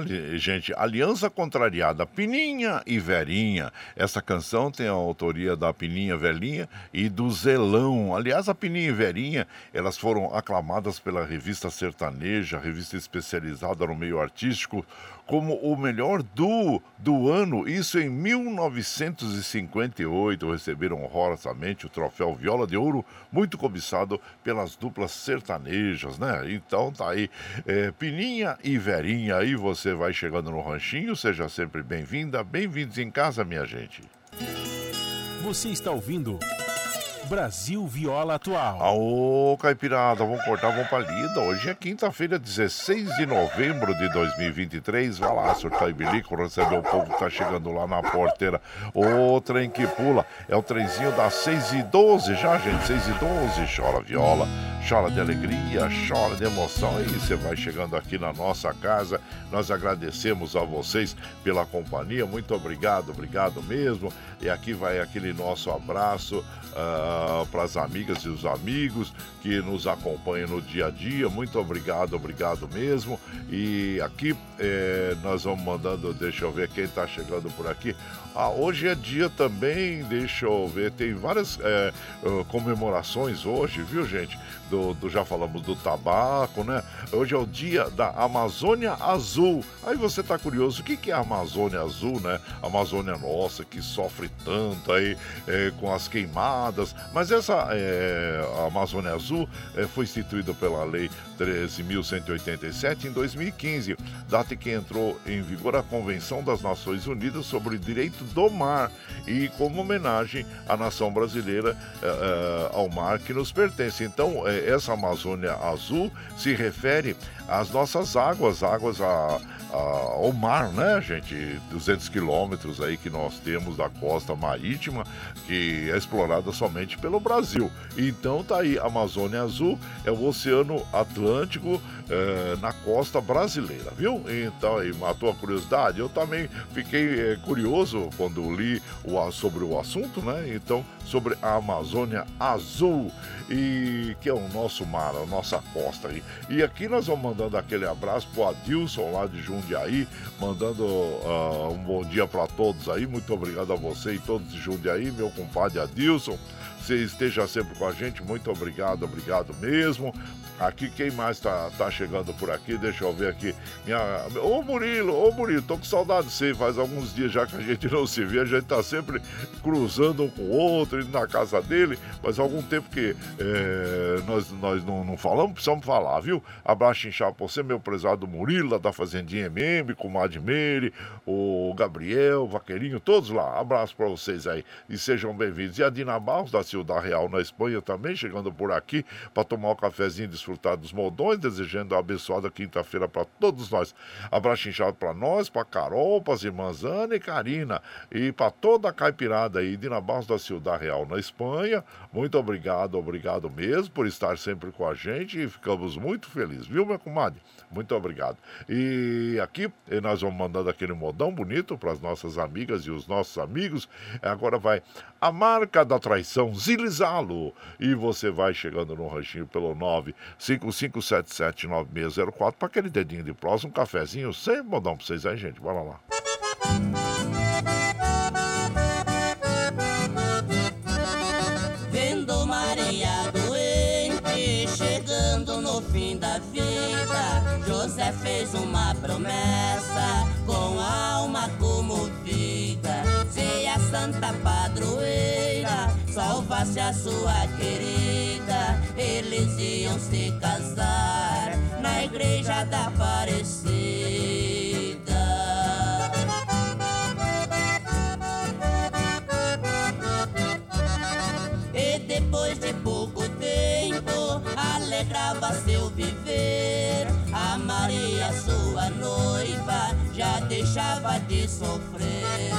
né, gente? Aliança Contrariada, Pininha e Verinha. Essa canção tem a autoria da Pininha Velhinha e do Zelão. Aliás, a Pininha e Verinha, elas foram aclamadas pela revista sertaneja, revista especializada no meio artístico, como o melhor duo do ano, isso em 1958. Receberam honrosamente o troféu Viola de Ouro, muito cobiçado pelas duplas sertanejas, né? Então tá aí, é, Pininha e Verinha, aí você vai chegando no ranchinho, seja sempre bem-vinda, bem-vindos em casa, minha gente. Você está ouvindo. Brasil Viola Atual. Aô, Caipirada, vamos cortar, vamos pra lida. Hoje é quinta-feira, 16 de novembro de 2023. Vai lá, surtar e bilico, receber o povo que tá chegando lá na porteira. O trem que pula é o trenzinho das 6 e 12 já, gente. 6 e 12. Chora viola, chora de alegria, chora de emoção. E você vai chegando aqui na nossa casa. Nós agradecemos a vocês pela companhia. Muito obrigado, obrigado mesmo. E aqui vai aquele nosso abraço. Uh, para as amigas e os amigos que nos acompanham no dia a dia. Muito obrigado, obrigado mesmo. E aqui é, nós vamos mandando, deixa eu ver quem está chegando por aqui. Ah, hoje é dia também, deixa eu ver, tem várias é, comemorações hoje, viu gente? Do, do, já falamos do tabaco, né? Hoje é o dia da Amazônia Azul. Aí você tá curioso, o que, que é a Amazônia Azul, né? A Amazônia nossa, que sofre tanto aí é, com as queimadas. Mas essa é, Amazônia Azul é, foi instituída pela Lei 13.187 em 2015, data que entrou em vigor a Convenção das Nações Unidas sobre o Direito do Mar e como homenagem à nação brasileira eh, ao mar que nos pertence. Então, eh, essa Amazônia Azul se refere às nossas águas, águas a ao mar, né, gente? 200 quilômetros aí que nós temos da costa marítima, que é explorada somente pelo Brasil. Então tá aí, Amazônia Azul é o Oceano Atlântico é, na costa brasileira, viu? Então aí matou a curiosidade. Eu também fiquei é, curioso quando li o, sobre o assunto, né? Então, sobre a Amazônia Azul, e que é o nosso mar, a nossa costa aí. E aqui nós vamos mandando aquele abraço pro Adilson lá de Jundiaí, mandando uh, um bom dia para todos aí. Muito obrigado a você e todos de Jundiaí, meu compadre Adilson você esteja sempre com a gente. Muito obrigado, obrigado mesmo. Aqui, quem mais tá, tá chegando por aqui? Deixa eu ver aqui. Minha... Ô Murilo, ô Murilo, tô com saudade de você. Faz alguns dias já que a gente não se vê. A gente tá sempre cruzando um com o outro, indo na casa dele. Mas algum tempo que é, nós, nós não, não falamos, precisamos falar, viu? Abraço inchado pra você, meu prezado Murilo, lá da Fazendinha MM, com o Madmeire, o Gabriel, o Vaqueirinho, todos lá. Abraço pra vocês aí e sejam bem-vindos. E a Dina da Ciudad Real, na Espanha, também chegando por aqui para tomar um cafezinho de desfrutar dos moldões, desejando uma abençoada quinta-feira para todos nós. Abraço inchado para nós, para Carol, para as irmãs Ana e Karina e para toda a caipirada aí Nabarros da Ciudad Real, na Espanha. Muito obrigado, obrigado mesmo por estar sempre com a gente e ficamos muito felizes, viu, meu comadre? Muito obrigado. E aqui nós vamos mandando aquele modão bonito para as nossas amigas e os nossos amigos. Agora vai a marca da traição, Zilizalo. E você vai chegando no ranchinho pelo 955779604 para aquele dedinho de próximo, um cafezinho, sem modão para vocês aí, gente. Bora lá. Vendo Maria doente, chegando no fim da vida, José fez uma promessa com alma comovida. Se a Santa Padroeira salvasse a sua querida, eles iam se casar na igreja da Aparecida. Depois de pouco tempo, alegrava seu viver. A Maria, sua noiva, já deixava de sofrer.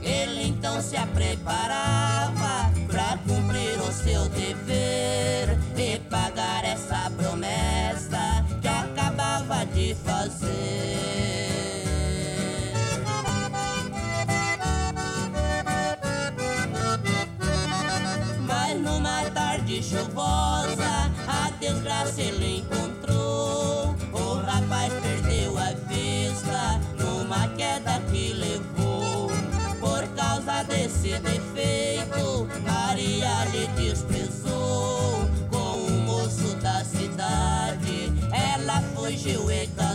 Ele então se preparava pra cumprir o seu dever e pagar essa promessa que acabava de fazer. Ela fugiu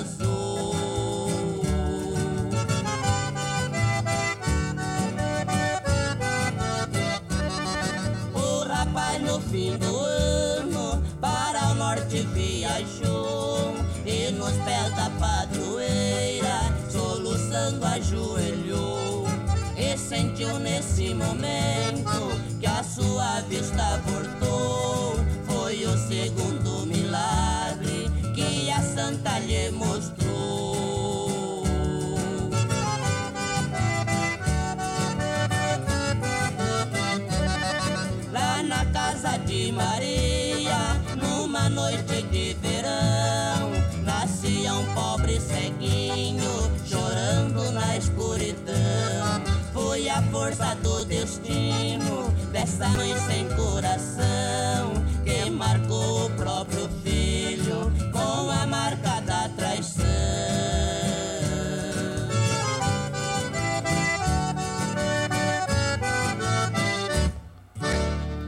força do destino. Dessa mãe sem coração que marcou o próprio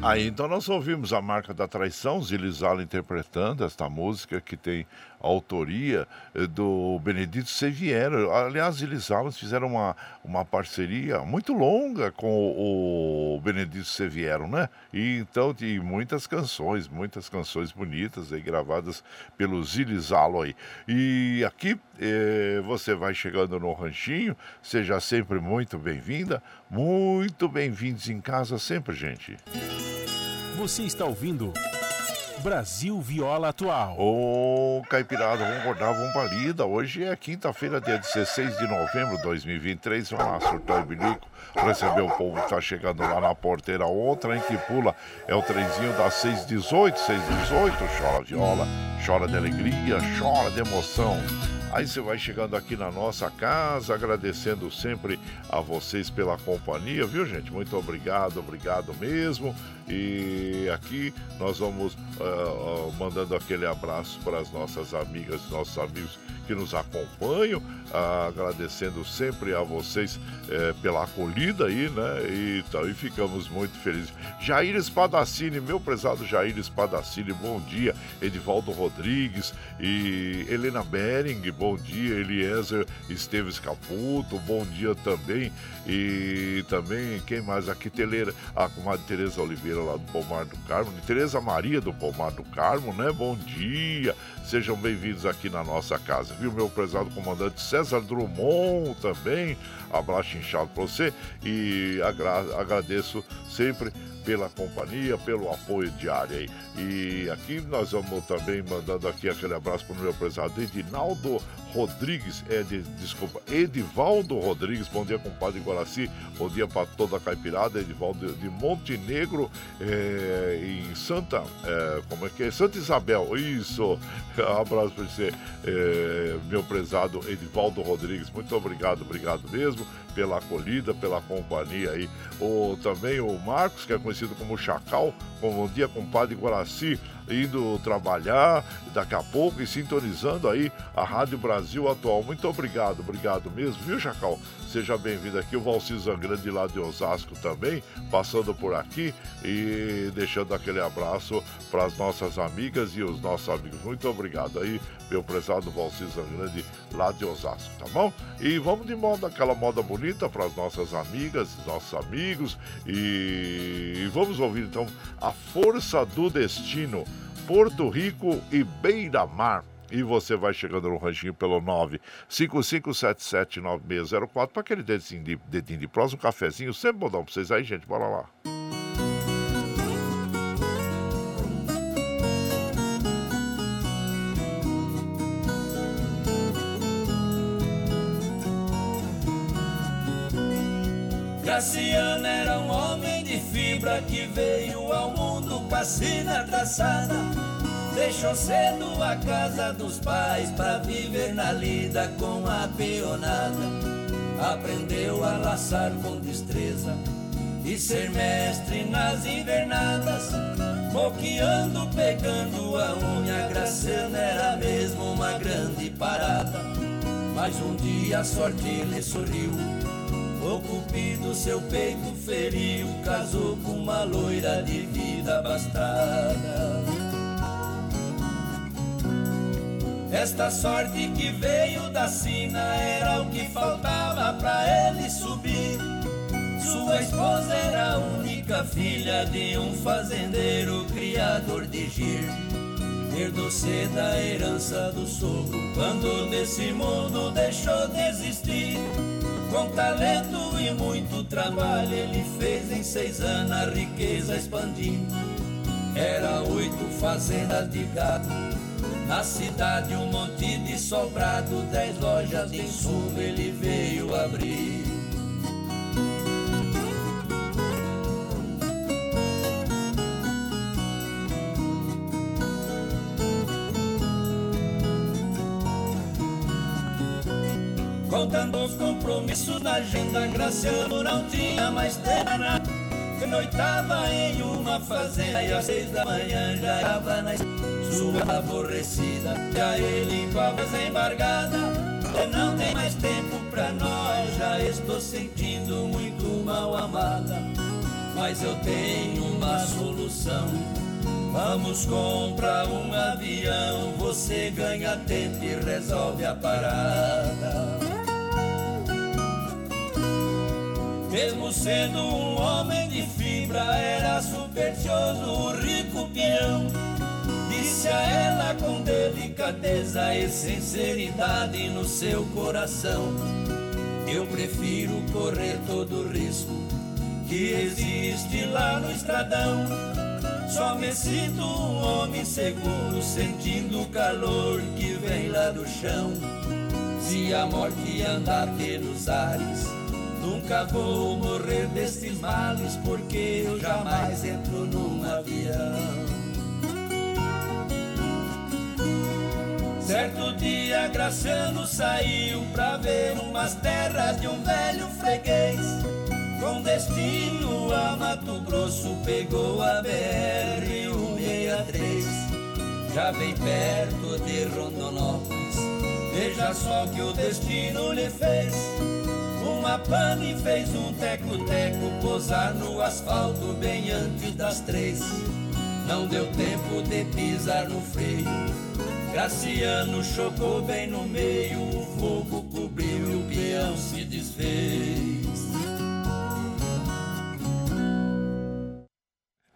Aí então nós ouvimos a marca da traição, Zilizala interpretando esta música que tem autoria eh, do Benedito Seviero. Aliás, Zilizala fizeram uma, uma parceria muito longa com o, o Benedito Seviero, né? E então tem muitas canções, muitas canções bonitas aí gravadas pelo Zilizalo aí. E aqui você vai chegando no ranchinho, seja sempre muito bem-vinda, muito bem-vindos em casa sempre, gente. Você está ouvindo Brasil Viola Atual. Ô, Caipirada, vamos acordar, vamos pra lida. Hoje é quinta-feira, dia 16 de novembro de 2023. Vamos lá, surtar o bilico, receber o povo que tá chegando lá na porteira. Outra, hein, que pula, é o trenzinho das 618, 618. Chora viola, chora de alegria, chora de emoção. Aí você vai chegando aqui na nossa casa, agradecendo sempre a vocês pela companhia, viu, gente? Muito obrigado, obrigado mesmo. E aqui nós vamos uh, mandando aquele abraço para as nossas amigas, nossos amigos que nos acompanham, ah, agradecendo sempre a vocês eh, pela acolhida aí, né? E, então, e ficamos muito felizes. Jair Espadacini, meu prezado Jair Espadacini, bom dia. Edivaldo Rodrigues e Helena Bering, bom dia. Eliezer Esteves Caputo, bom dia também. E também, quem mais aqui? Teleira, a comadre Tereza Oliveira lá do Pomar do Carmo, Tereza Maria do Pomar do Carmo, né? Bom dia. Sejam bem-vindos aqui na nossa casa, viu? Meu prezado comandante César Drummond também. Abraço inchado para você e agra agradeço sempre pela companhia, pelo apoio diário aí. E aqui nós vamos também mandando aqui aquele abraço para o meu prezado Edinaldo Rodrigues, é de, desculpa, Edivaldo Rodrigues, bom dia compadre Guaraci, bom dia para toda a caipirada, Edivaldo de Montenegro, é, em Santa, é, como é que é? Santa Isabel, isso, abraço para você, é, meu prezado Edivaldo Rodrigues, muito obrigado, obrigado mesmo pela acolhida, pela companhia aí. O, também o Marcos, que é conhecido como Chacal, bom dia compadre Guaraci, indo trabalhar daqui a pouco e sintonizando aí a Rádio Brasil Atual. Muito obrigado, obrigado mesmo, viu, Chacal? Seja bem-vindo aqui, o Valci Zangrande lá de Osasco também, passando por aqui e deixando aquele abraço para as nossas amigas e os nossos amigos. Muito obrigado aí, meu prezado Valci Zangrande lá de Osasco, tá bom? E vamos de moda, aquela moda bonita para as nossas amigas, nossos amigos e vamos ouvir então a força do destino. Porto Rico e Beira Mar. E você vai chegando no ranchinho pelo 955779604 para aquele dedinho de, dedinho de próximo, um cafezinho. Sempre bom pra vocês aí, gente. Bora lá. Graciano era um homem de fibra que veio ao mundo com a sina traçada. Deixou cedo a casa dos pais para viver na lida com a peonada. Aprendeu a laçar com destreza e ser mestre nas invernadas. Moqueando, pegando a unha, Graciano era mesmo uma grande parada. Mas um dia a sorte lhe sorriu o cupido seu peito feriu, casou com uma loira de vida bastada. Esta sorte que veio da sina era o que faltava pra ele subir. Sua esposa era a única filha de um fazendeiro criador de gir. Herdou cedo a herança do sogro, quando desse mundo deixou de existir. Com talento e muito trabalho, ele fez em seis anos a riqueza expandindo. Era oito fazendas de gado, na cidade um monte de sobrado, dez lojas de insumo ele veio abrir. Contando os compromissos na agenda, Graciano não tinha mais tempo. Noitava em uma fazenda e às seis da manhã já estava na sua aborrecida. Já ele com a voz embargada, eu não tem mais tempo pra nós. Já estou sentindo muito mal amada, mas eu tenho uma solução. Vamos comprar um avião, você ganha tempo e resolve a parada. Mesmo sendo um homem de fibra, era supersticioso, rico peão. Disse a ela com delicadeza e sinceridade no seu coração: Eu prefiro correr todo o risco que existe lá no estradão. Só me sinto um homem seguro, sentindo o calor que vem lá do chão. Se a morte andar pelos ares Nunca vou morrer destes males, porque eu jamais entro num avião. Certo dia, Graciano saiu pra ver umas terras de um velho freguês. Com destino a Mato Grosso, pegou a BR-163. Já bem perto de Rondonópolis Veja só que o destino lhe fez. Uma pane fez um teco-teco posar no asfalto bem antes das três. Não deu tempo de pisar no freio. Graciano chocou bem no meio, o fogo cobriu e o peão se desfez.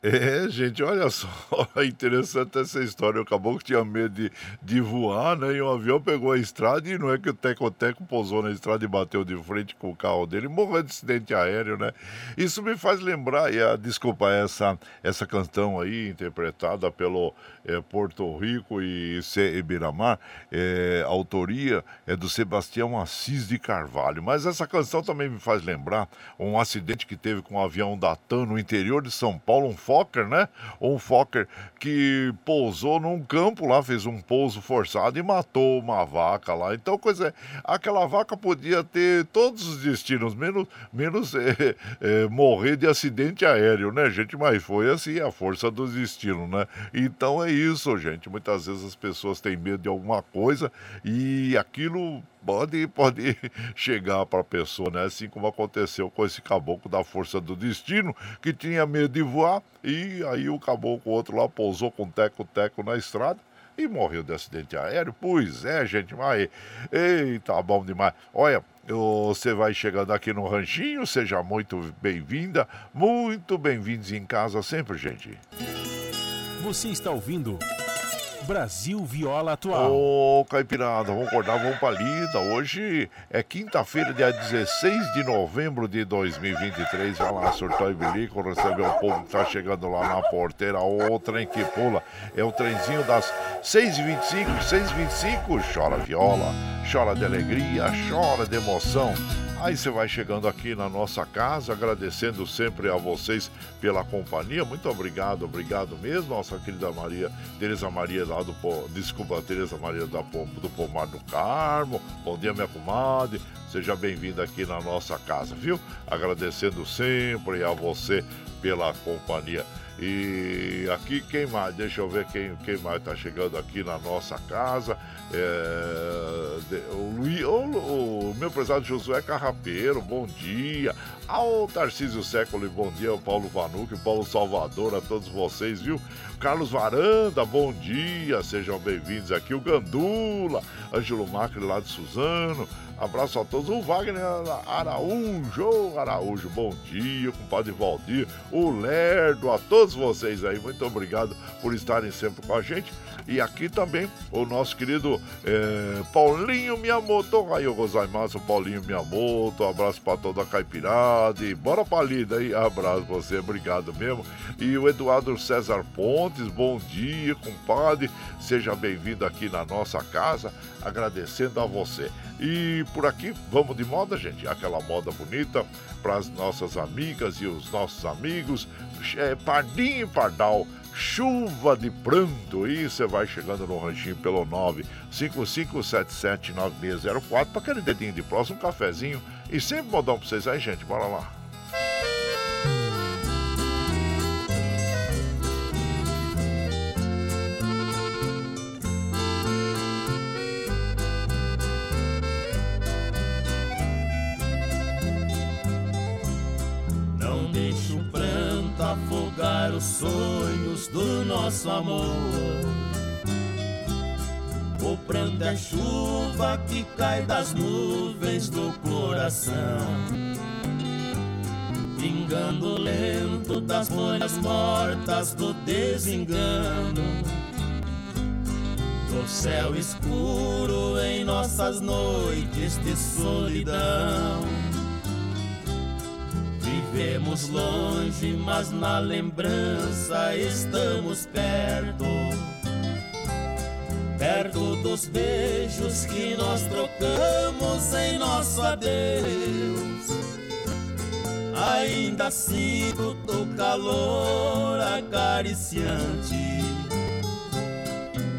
É, gente, olha só, é interessante essa história. O caboclo tinha medo de, de voar, né? E um avião pegou a estrada e não é que o Teco-Teco pousou na estrada e bateu de frente com o carro dele, morreu de acidente aéreo, né? Isso me faz lembrar, e a, desculpa, essa, essa canção aí, interpretada pelo é, Porto Rico e C. Ibiramar, é, a autoria é do Sebastião Assis de Carvalho. Mas essa canção também me faz lembrar um acidente que teve com um avião da TAM no interior de São Paulo, um Fokker, né? Um Fokker que pousou num campo lá, fez um pouso forçado e matou uma vaca lá. Então, coisa, aquela vaca podia ter todos os destinos, menos, menos é, é, morrer de acidente aéreo, né, gente? Mas foi assim, a força do destino, né? Então é isso, gente. Muitas vezes as pessoas têm medo de alguma coisa e aquilo pode, pode chegar para a pessoa, né? Assim como aconteceu com esse caboclo da força do destino, que tinha medo de voar, e aí o caboclo outro lá pousou com teco-teco na estrada e morreu de acidente aéreo. Pois é, gente, mas. Eita, bom demais. Olha, você vai chegando aqui no Ranchinho, seja muito bem-vinda, muito bem-vindos em casa sempre, gente. Você está ouvindo. Brasil Viola Atual. Ô, Caipirada, vamos acordar, vamos pra lida. Hoje é quinta-feira, dia 16 de novembro de 2023. Vai lá, surtou e bilico, recebeu o povo que tá chegando lá na porteira. O trem que pula é o trenzinho das 6h25, 6h25. Chora viola, chora de alegria, chora de emoção. Aí você vai chegando aqui na nossa casa, agradecendo sempre a vocês pela companhia. Muito obrigado, obrigado mesmo, nossa querida Maria, Tereza Maria lá do desculpa, Tereza Maria da do Pomar do Carmo. Bom dia, minha comadre. Seja bem-vinda aqui na nossa casa, viu? Agradecendo sempre a você pela companhia. E aqui quem mais? Deixa eu ver quem, quem mais está chegando aqui na nossa casa. É, o, Luiz, o, o, meu prezado Josué Carrapeiro, bom dia. Ao Tarcísio Século, bom dia. O Paulo Vanuc, o Paulo Salvador, a todos vocês, viu? Carlos Varanda, bom dia. Sejam bem-vindos aqui. O Gandula, Ângelo Macri lá de Suzano. Abraço a todos. O Wagner Araújo, Araújo, bom dia. Compadre Valdir, o Lerdo, a todos vocês aí. Muito obrigado por estarem sempre com a gente. E aqui também o nosso querido é, Paulinho Miyamoto. Aí, gozaimasu, Paulinho Miyamoto. Abraço para toda a caipirada. E bora pra lida aí. Abraço você, obrigado mesmo. E o Eduardo César Pontes, bom dia, compadre. Seja bem-vindo aqui na nossa casa. Agradecendo a você. E por aqui, vamos de moda, gente. Aquela moda bonita para as nossas amigas e os nossos amigos. É, Pardinho e Pardal chuva de pranto. E você vai chegando no ranchinho pelo 955779604 para aquele dedinho de próximo, um cafezinho. E sempre modão para vocês aí, gente. Bora lá. Os sonhos do nosso amor. O pranto é chuva que cai das nuvens do coração, pingando lento das folhas mortas do desengano. Do céu escuro em nossas noites de solidão. Vivemos longe, mas na lembrança estamos perto. Perto dos beijos que nós trocamos em nosso adeus. Ainda sinto o calor acariciante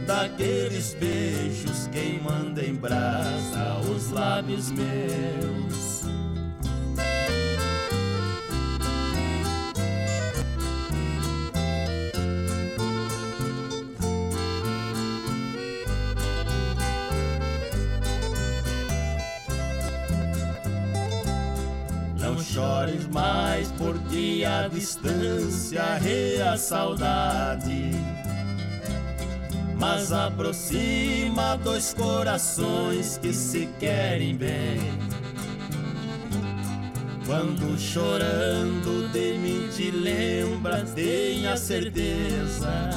daqueles beijos queimando em brasa os lábios meus. Chores mais, porque a distância é a saudade. Mas aproxima dois corações que se querem bem. Quando chorando de mim te lembras, tenha certeza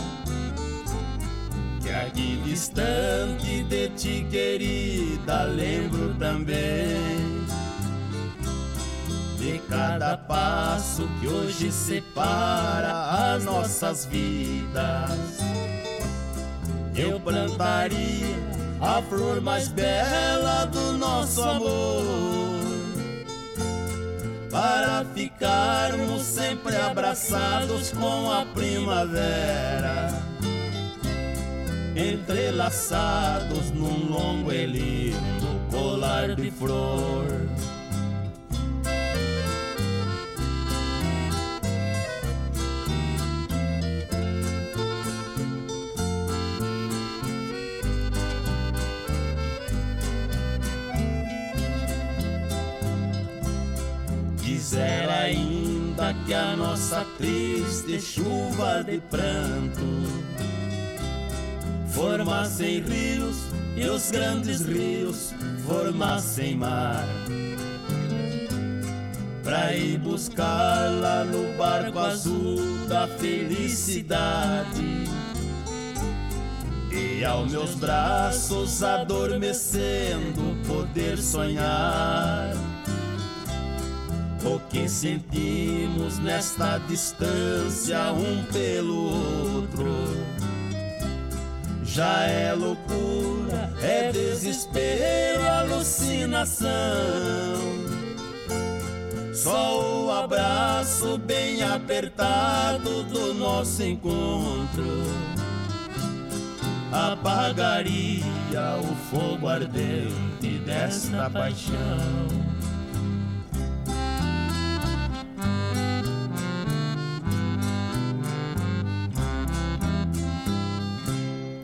que aqui distante de ti, querida, lembro também de cada passo que hoje separa as nossas vidas. Eu plantaria a flor mais bela do nosso amor para ficarmos sempre abraçados com a primavera, entrelaçados num longo e lindo colar de flor. Que a nossa triste chuva de pranto formassem rios e os grandes rios formassem mar. Pra ir buscar lá no barco azul da felicidade. E aos meus braços adormecendo poder sonhar o que sentimos nesta distância um pelo outro. Já é loucura, é desespero, alucinação. Só o abraço bem apertado do nosso encontro apagaria o fogo ardente desta paixão.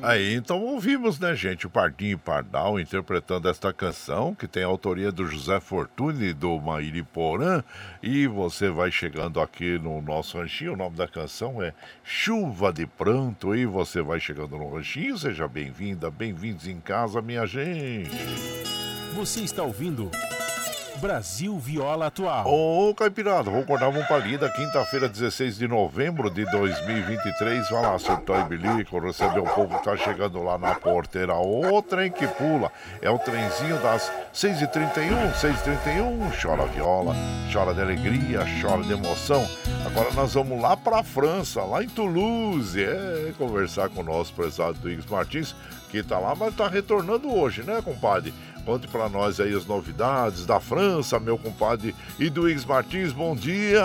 Aí então ouvimos, né, gente, o Pardinho Pardal interpretando esta canção, que tem a autoria do José Fortune do Maíri Porã. E você vai chegando aqui no nosso ranchinho, o nome da canção é Chuva de Pranto. E você vai chegando no ranchinho, seja bem-vinda, bem-vindos em casa, minha gente. Você está ouvindo. Brasil Viola Atual. Ô, Caipirada, vou acordar uma palida, quinta-feira, 16 de novembro de 2023. Vai lá, surtou e bilico, receber o povo que tá chegando lá na porteira. O trem que pula é o trenzinho das 6h31, 6h31. Chora viola, chora de alegria, chora de emoção. Agora nós vamos lá pra França, lá em Toulouse, é, conversar com o nosso prezado Duígues Martins, que tá lá, mas tá retornando hoje, né, compadre? Conte para nós aí as novidades da França, meu compadre Iduígues Martins, bom dia!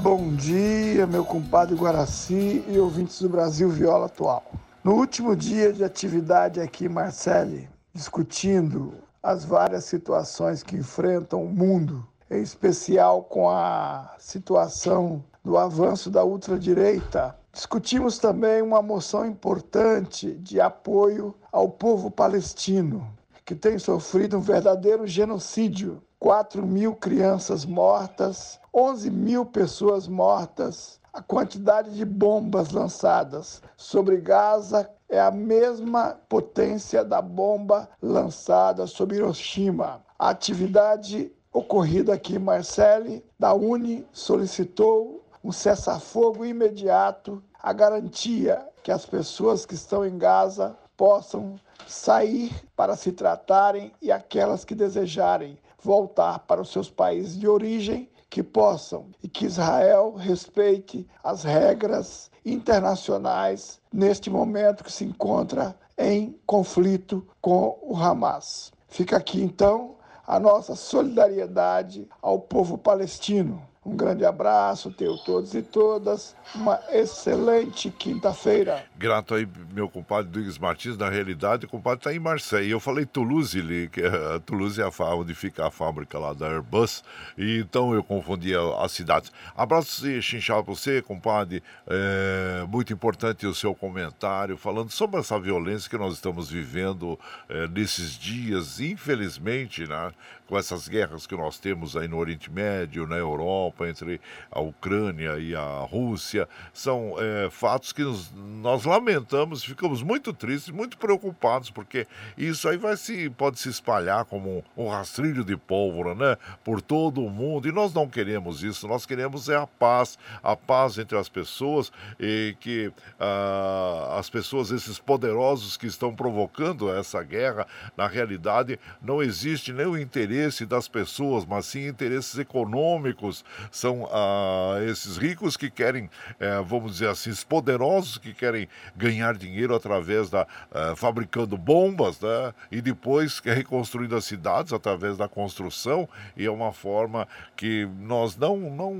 Bom dia, meu compadre Guaraci e ouvintes do Brasil Viola Atual. No último dia de atividade aqui, Marcele, discutindo as várias situações que enfrentam o mundo, em especial com a situação do avanço da ultradireita, discutimos também uma moção importante de apoio ao povo palestino, que tem sofrido um verdadeiro genocídio. 4 mil crianças mortas, 11 mil pessoas mortas. A quantidade de bombas lançadas sobre Gaza é a mesma potência da bomba lançada sobre Hiroshima. A atividade ocorrida aqui em Marseille, da Uni, solicitou um cessar-fogo imediato, a garantia que as pessoas que estão em Gaza possam sair para se tratarem e aquelas que desejarem voltar para os seus países de origem que possam e que Israel respeite as regras internacionais neste momento que se encontra em conflito com o Hamas. Fica aqui então a nossa solidariedade ao povo palestino. Um grande abraço, tenho todos e todas. Uma excelente quinta-feira. Grato aí, meu compadre Duígues Martins. Na realidade, o compadre está em Marseille. Eu falei Toulouse, ali, que é, Toulouse é onde fica a fábrica lá da Airbus. E então eu confundi as cidades. Abraço chinchado para você, compadre. É, muito importante o seu comentário falando sobre essa violência que nós estamos vivendo é, nesses dias, infelizmente, né? Com essas guerras que nós temos aí no Oriente Médio, na Europa, entre a Ucrânia e a Rússia, são é, fatos que nos, nós lamentamos, ficamos muito tristes, muito preocupados, porque isso aí vai se, pode se espalhar como um, um rastrilho de pólvora, né? Por todo o mundo. E nós não queremos isso, nós queremos é a paz, a paz entre as pessoas e que ah, as pessoas, esses poderosos que estão provocando essa guerra, na realidade não existe nem o interesse das pessoas, mas sim interesses econômicos. São ah, esses ricos que querem, eh, vamos dizer assim, os poderosos que querem ganhar dinheiro através da eh, fabricando bombas, né? E depois reconstruindo as cidades através da construção. E é uma forma que nós não não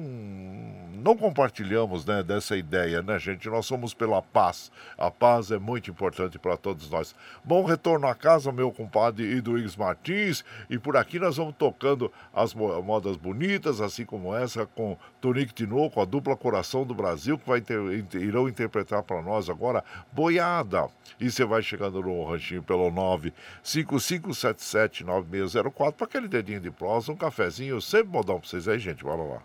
não compartilhamos, né? Dessa ideia, né, gente? Nós somos pela paz. A paz é muito importante para todos nós. Bom retorno à casa, meu compadre Eduígues Martins. E por aqui nós vamos tocando as modas bonitas, assim como essa, com Tonique Tinoco, a dupla Coração do Brasil, que vai ter, irão interpretar para nós agora Boiada. E você vai chegando no ranchinho pelo 955779604 para aquele dedinho de prosa, um cafezinho, sempre modão para vocês aí, gente. Bora lá.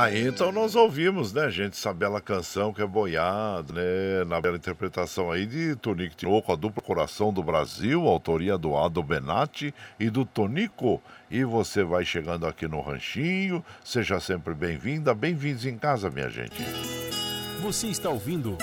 Aí então nós ouvimos, né, gente, essa bela canção que é boiada, né, na bela interpretação aí de Tonico Tinoco, a dupla Coração do Brasil, autoria do Ado Benatti e do Tonico. E você vai chegando aqui no Ranchinho, seja sempre bem-vinda, bem-vindos em casa, minha gente. Você está ouvindo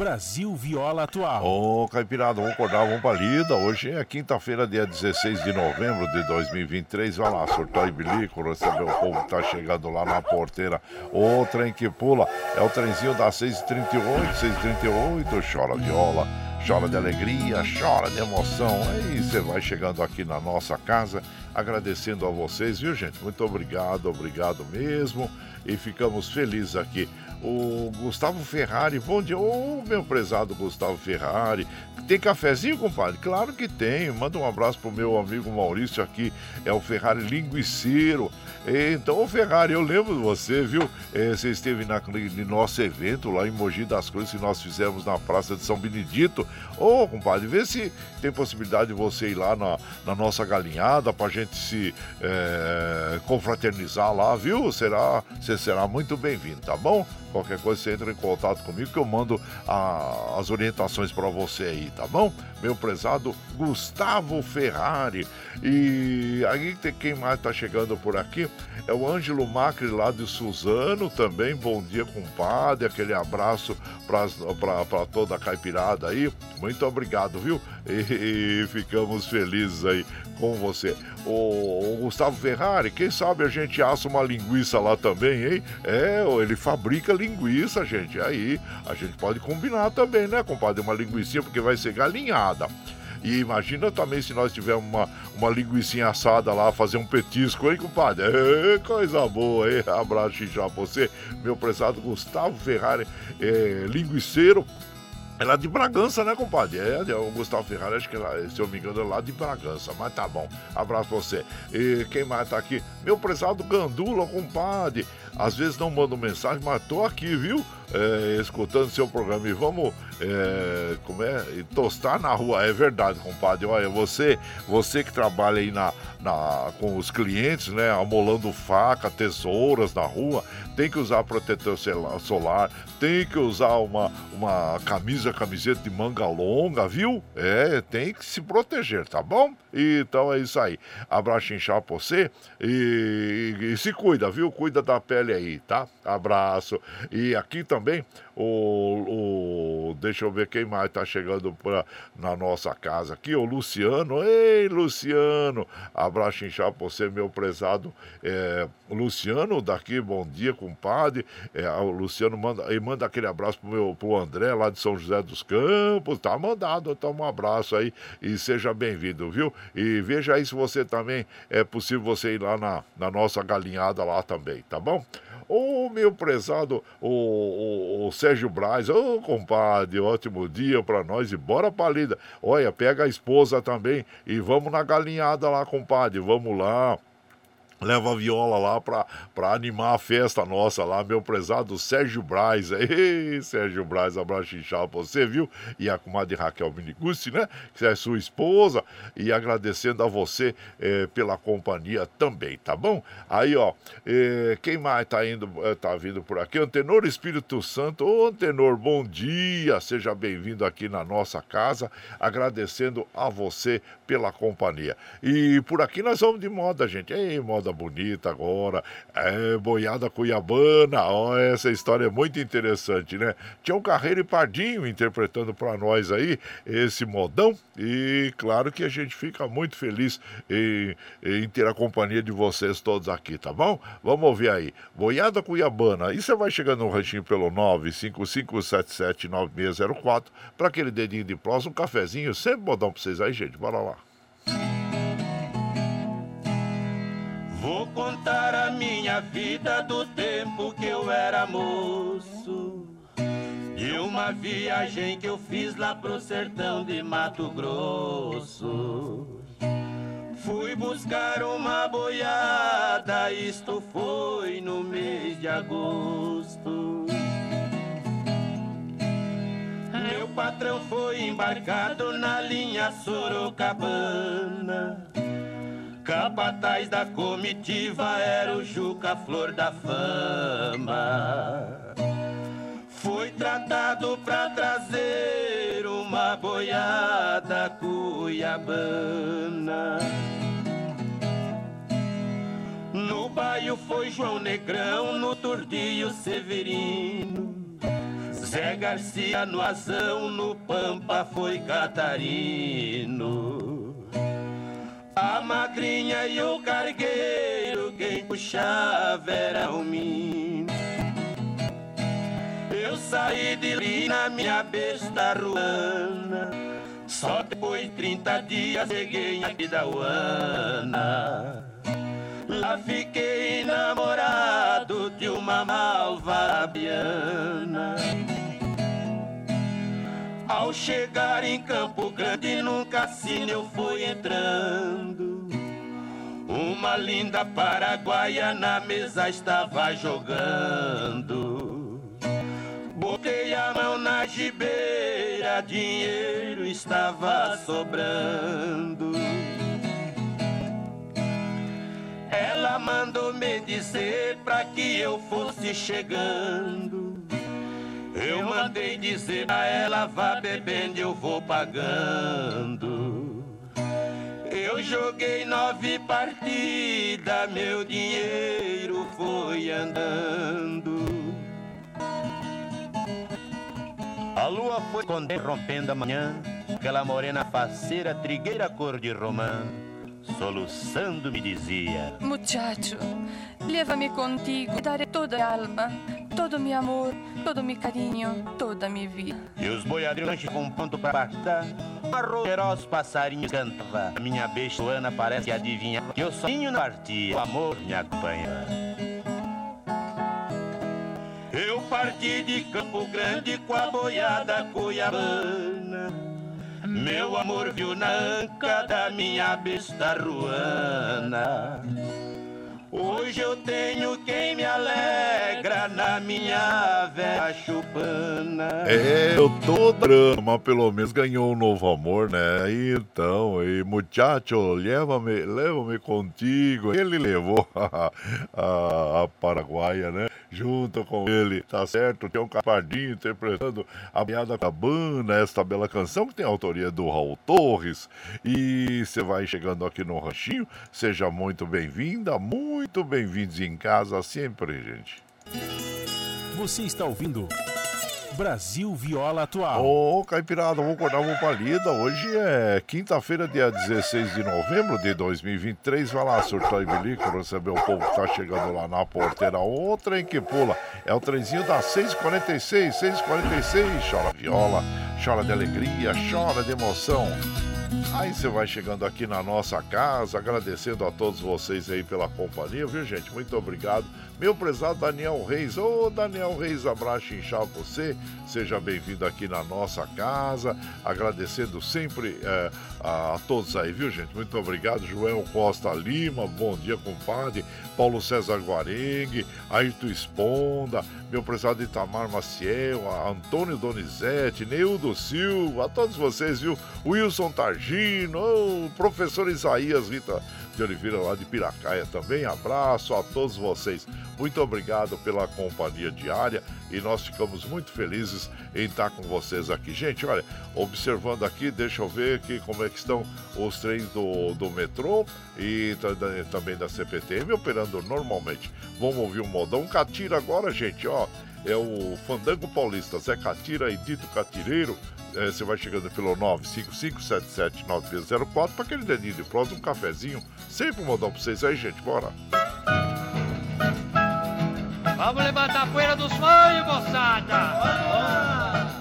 Brasil Viola Atual. Ô, oh, Caipirada, vamos acordar, vamos pra lida. Hoje é quinta-feira, dia 16 de novembro de 2023. Vai lá, surtou e bilico, recebeu o povo que tá chegando lá na porteira. O trem que pula é o trenzinho da 638, 638, chora viola chora de alegria, chora de emoção. Aí você vai chegando aqui na nossa casa, agradecendo a vocês, viu, gente? Muito obrigado, obrigado mesmo. E ficamos felizes aqui o Gustavo Ferrari. Bom dia, ô meu prezado Gustavo Ferrari. Tem cafezinho, compadre? Claro que tem. Manda um abraço pro meu amigo Maurício aqui, é o Ferrari Linguiceiro. Então, Ferrari, eu lembro de você, viu? É, você esteve na, no nosso evento lá em Mogi das Cruzes que nós fizemos na Praça de São Benedito. Ô, compadre, vê se tem possibilidade de você ir lá na, na nossa galinhada pra gente se é, confraternizar lá, viu? Será, você será muito bem-vindo, tá bom? Qualquer coisa você entra em contato comigo que eu mando a, as orientações para você aí, tá bom? Meu prezado Gustavo Ferrari. E aí tem quem mais tá chegando por aqui? É o Ângelo Macri lá de Suzano também. Bom dia, compadre. Aquele abraço para toda a caipirada aí. Muito obrigado, viu? E, e ficamos felizes aí com você. O, o, Gustavo Ferrari, quem sabe a gente assa uma linguiça lá também, hein? É, ele fabrica linguiça, gente. Aí a gente pode combinar também, né, compadre? Uma linguiça, porque vai ser galinhada. E imagina também se nós tivermos uma, uma linguiça assada lá, fazer um petisco, hein, compadre? É, coisa boa, hein? Abraço já pra você, meu prezado Gustavo Ferrari, é, linguiceiro. É lá de Bragança, né, compadre? É, é o Gustavo Ferrari, acho que lá, se eu me engano, é lá de Bragança. Mas tá bom. Abraço pra você. E quem mais tá aqui? Meu prezado Gandula, compadre. Às vezes não mando mensagem, mas tô aqui, viu? É, escutando seu programa. E vamos é, como é? tostar na rua. É verdade, compadre. Olha, você, você que trabalha aí na, na, com os clientes, né? Amolando faca, tesouras na rua, tem que usar protetor solar, tem que usar uma, uma camisa, camiseta de manga longa, viu? É, tem que se proteger, tá bom? Então é isso aí. Abraço inchado pra você e, e, e se cuida, viu? Cuida da pele aí, tá? Abraço. E aqui também o, o, deixa eu ver quem mais está chegando pra, na nossa casa aqui, o Luciano. Ei, Luciano! Abraço inchado pra você, meu prezado é, Luciano, daqui, bom dia, compadre. É, o Luciano manda, e manda aquele abraço pro, meu, pro André, lá de São José dos Campos. Tá mandado, então um abraço aí e seja bem-vindo, viu? E veja aí se você também é possível você ir lá na, na nossa galinhada lá também, tá bom? Ô, meu prezado, o, o, o Sérgio Braz, ô, compadre, ótimo dia pra nós e bora pra lida. Olha, pega a esposa também e vamos na galinhada lá, compadre, vamos lá leva a viola lá pra animar a festa nossa lá, meu prezado Sérgio Braz. Ei, Sérgio Braz, abraço inchado pra você, viu? E a comadre Raquel Minigusti, né? Que é sua esposa. E agradecendo a você eh, pela companhia também, tá bom? Aí, ó, eh, quem mais tá indo, eh, tá vindo por aqui? Antenor Espírito Santo. Ô, Antenor, bom dia. Seja bem-vindo aqui na nossa casa. Agradecendo a você pela companhia. E por aqui nós vamos de moda, gente. Ei, moda bonita agora. É, boiada cuiabana. Ó, essa história é muito interessante, né? Tião Carreiro e Pardinho interpretando para nós aí esse modão. E claro que a gente fica muito feliz em, em ter a companhia de vocês todos aqui, tá bom? Vamos ouvir aí. Boiada cuiabana. E você vai chegando no ranchinho pelo 955779604 para aquele dedinho de próximo, um cafezinho, sempre modão para vocês aí, gente. Bora lá. Vou contar a minha vida do tempo que eu era moço. E uma viagem que eu fiz lá pro sertão de Mato Grosso. Fui buscar uma boiada, isto foi no mês de agosto. Meu patrão foi embarcado na linha Sorocabana. Capataz da comitiva era o Juca Flor da Fama. Foi tratado pra trazer uma boiada cuiabana. No baio foi João Negrão, no Turdinho Severino. Zé Garcia no Azão, no Pampa foi Catarino. A madrinha e o cargueiro, quem puxava era o mim. Eu saí de ali na minha besta ruana. Só depois de 30 dias cheguei aqui da Uana. Lá fiquei namorado de uma malvabiana. Ao chegar em Campo Grande, num cassino eu fui entrando. Uma linda paraguaia na mesa estava jogando. Botei a mão na gibeira, dinheiro estava sobrando. Ela mandou me dizer pra que eu fosse chegando. Eu mandei dizer a ela, vá bebendo, eu vou pagando. Eu joguei nove partidas, meu dinheiro foi andando. A lua foi rompendo a manhã, aquela morena faceira, trigueira cor de romã, soluçando me dizia: Muchacho, leva-me contigo darei toda a alma, todo meu amor, todo meu carinho, toda minha vida. E os boiadeiros com ponto para partar, arrozerosos passarinhos cantava. A minha beijoana parece adivinhar que eu sozinho não partia, o amor me acompanha. Eu parti de Campo Grande com a boiada cuiabana. Meu amor viu na anca da minha besta ruana. Hoje eu tenho quem me alegra na minha velha chupana. É, eu tô drama, mas pelo menos ganhou um novo amor, né? Então, e muchacho, leva-me leva contigo. Ele levou a, a, a paraguaia, né? Junto com ele, tá certo? Tem um capardinho interpretando a piada cabana, esta bela canção que tem a autoria do Raul Torres. E você vai chegando aqui no Ranchinho, seja muito bem-vinda, muito bem-vindos em casa sempre, gente. Você está ouvindo Brasil Viola Atual. Ô, Caipirada, vamos acordar uma palida. Hoje é quinta-feira, dia 16 de novembro de 2023. Vai lá, surtar e bilico, receber o povo que tá chegando lá na porteira. O trem que pula é o trenzinho das 6h46, 6h46. Chora viola, chora de alegria, chora de emoção. Aí você vai chegando aqui na nossa casa, agradecendo a todos vocês aí pela companhia, viu gente? Muito obrigado. Meu prezado Daniel Reis, ô Daniel Reis, abraço inchado você, seja bem-vindo aqui na nossa casa, agradecendo sempre é, a, a, todos aí, viu gente? Muito obrigado, Joel Costa Lima, bom dia compadre, Paulo César Guarengue, Ayrton Esponda, meu prezado Itamar Maciel, Antônio Donizete, Neudo Silva, a todos vocês, viu? Wilson Targino, o professor Isaías Rita de Oliveira lá de Piracaia também. Abraço a todos vocês. Muito obrigado pela companhia diária e nós ficamos muito felizes em estar com vocês aqui. Gente, olha, observando aqui, deixa eu ver aqui como é que estão os trens do, do metrô e também da CPTM operando normalmente. Vamos ouvir um modão Catira agora, gente, ó. É o Fandango Paulista, Zé Catira e Dito Catireiro é, você vai chegando pelo 955779604 para aquele dedinho de prosa, um cafezinho. Sempre um modão para vocês aí, gente. Bora! Vamos levantar a poeira dos sonhos, moçada! Vamos!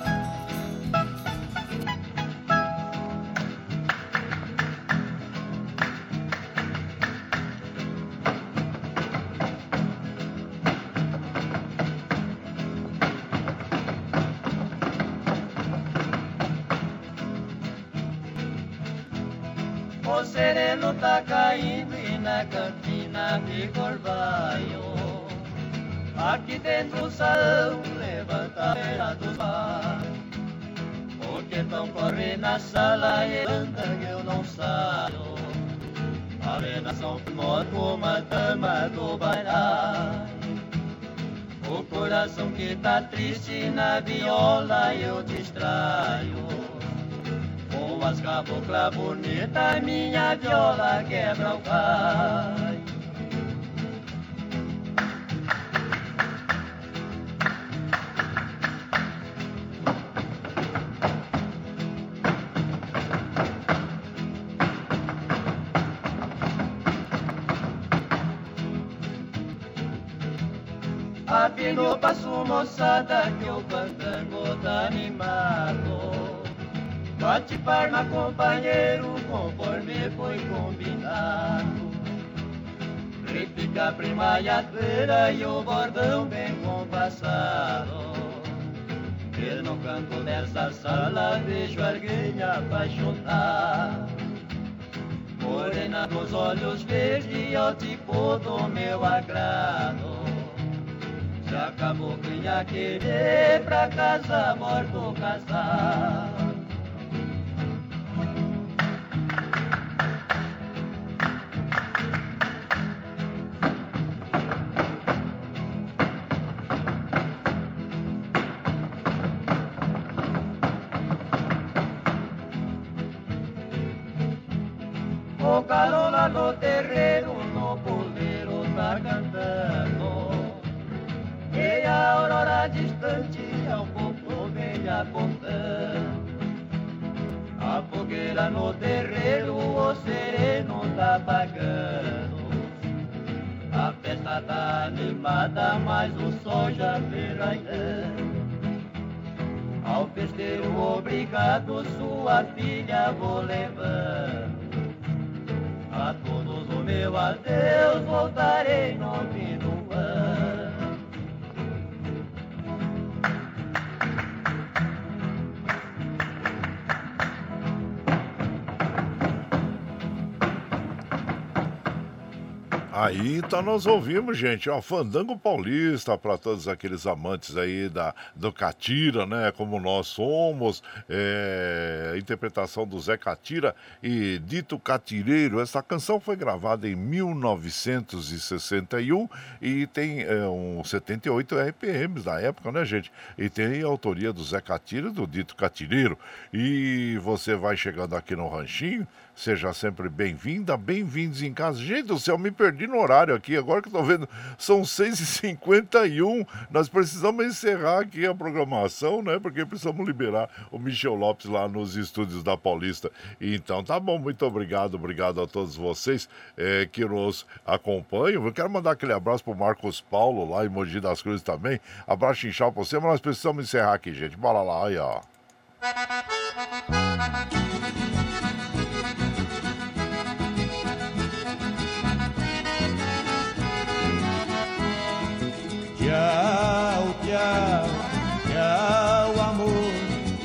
Tá caindo e na cantina fica orvalho. Aqui dentro o salão levanta a beira do bar. Porque tão corre na sala e anda que eu não saio. A venação como uma dama do bailar. O coração que tá triste na viola eu distraio. As caboclas bonitas, minha viola quebra o galho. no passo moçada que o fandango tá animado Bate palma companheiro conforme foi combinado. Repica a primaiadeira e o bordão bem compassado. Eu no canto dessa sala vejo alguém apaixonado. Morena dos olhos verdes é o tipo do meu agrado. Se acabou quem a querer pra casa morto casar sua filha então nós ouvimos, gente, ó, Fandango Paulista para todos aqueles amantes aí da, do Catira, né? Como nós somos, é, interpretação do Zé Catira e Dito Catireiro. Essa canção foi gravada em 1961 e tem é, um 78 RPMs da época, né, gente? E tem a autoria do Zé Catira e do Dito Catireiro. E você vai chegando aqui no Ranchinho, Seja sempre bem-vinda, bem-vindos em casa. Gente do céu, me perdi no horário aqui, agora que tô vendo, são 6h51. Nós precisamos encerrar aqui a programação, né? Porque precisamos liberar o Michel Lopes lá nos estúdios da Paulista. Então tá bom, muito obrigado, obrigado a todos vocês é, que nos acompanham. Eu quero mandar aquele abraço pro Marcos Paulo lá em Mogi das Cruzes também. Abraço inchado pra você, mas nós precisamos encerrar aqui, gente. Bora lá, aí, ó. Tchau, tchau, tchau, amor.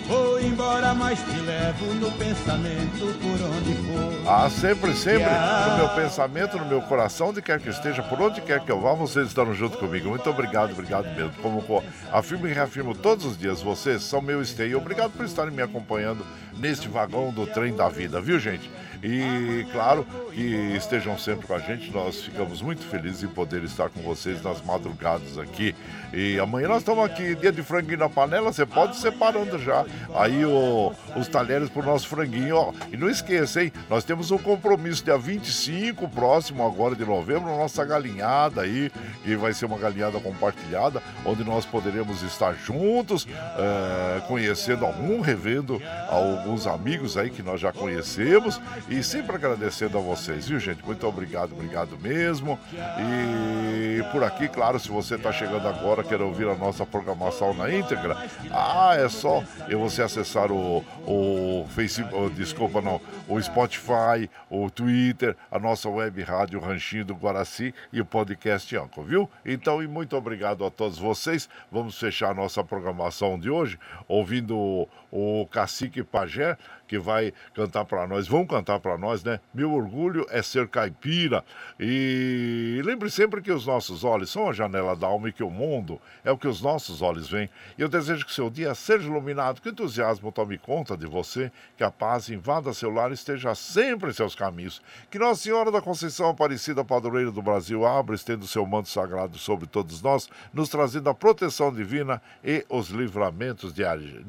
Vou embora, mas te levo no pensamento por onde for. Ah, sempre, sempre no meu pensamento, no meu coração, onde quer que esteja, por onde quer que eu vá, vocês estão junto comigo. Muito obrigado, obrigado mesmo. Como afirmo e reafirmo todos os dias, vocês são meu esteio. Obrigado por estarem me acompanhando neste vagão do trem da vida, viu, gente? E claro que estejam sempre com a gente. Nós ficamos muito felizes em poder estar com vocês nas madrugadas aqui. E amanhã nós estamos aqui, dia de franguinho na panela. Você pode ir separando já aí o, os talheres pro nosso franguinho. Ó. E não esqueça, hein? Nós temos um compromisso dia 25, próximo agora de novembro, nossa galinhada aí, que vai ser uma galinhada compartilhada, onde nós poderemos estar juntos, é, conhecendo algum, revendo alguns amigos aí que nós já conhecemos sempre agradecendo a vocês, viu, gente? Muito obrigado, obrigado mesmo. E por aqui, claro, se você está chegando agora, quer ouvir a nossa programação na íntegra, ah, é só você acessar o, o Facebook, desculpa, não, o Spotify, o Twitter, a nossa web rádio Ranchinho do Guaraci e o podcast Anco, viu? Então, e muito obrigado a todos vocês. Vamos fechar a nossa programação de hoje ouvindo o, o Cacique Pajé que vai cantar para nós, vão cantar para nós, né? Meu orgulho é ser caipira. E lembre sempre que os nossos olhos são a janela da alma e que o mundo é o que os nossos olhos veem. E eu desejo que seu dia seja iluminado, que o entusiasmo tome conta de você, que a paz invada seu lar e esteja sempre em seus caminhos. Que Nossa Senhora da Conceição Aparecida, padroeira do Brasil, abra estendo seu manto sagrado sobre todos nós, nos trazendo a proteção divina e os livramentos diários.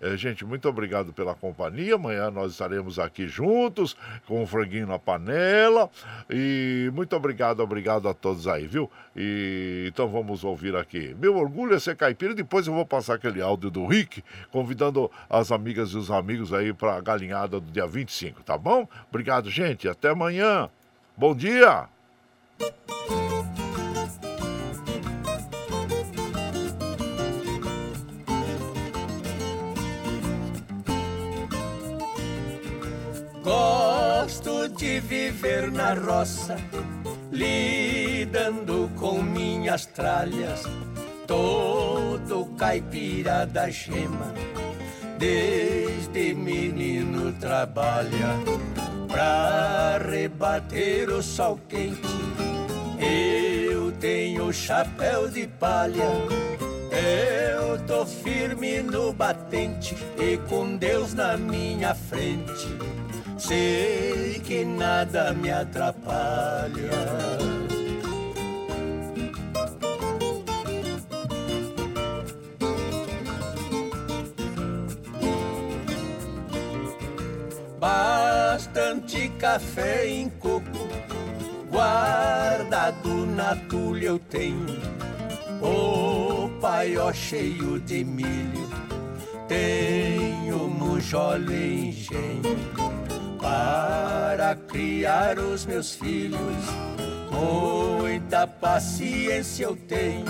Eh, gente, muito obrigado pela companhia Amanhã nós estaremos aqui juntos com o franguinho na panela. E muito obrigado, obrigado a todos aí, viu? E então vamos ouvir aqui. Meu orgulho é ser caipira. Depois eu vou passar aquele áudio do Rick, convidando as amigas e os amigos aí para a galinhada do dia 25, tá bom? Obrigado, gente. Até amanhã. Bom dia! Gosto de viver na roça, lidando com minhas tralhas, todo caipira da gema, desde menino trabalha pra rebater o sol quente. Eu tenho chapéu de palha, eu tô firme no batente e com Deus na minha frente. Sei que nada me atrapalha. Bastante café em coco, guardado na tulha eu tenho. O paió cheio de milho, tenho mujolo e engenho para criar os meus filhos. Muita paciência eu tenho.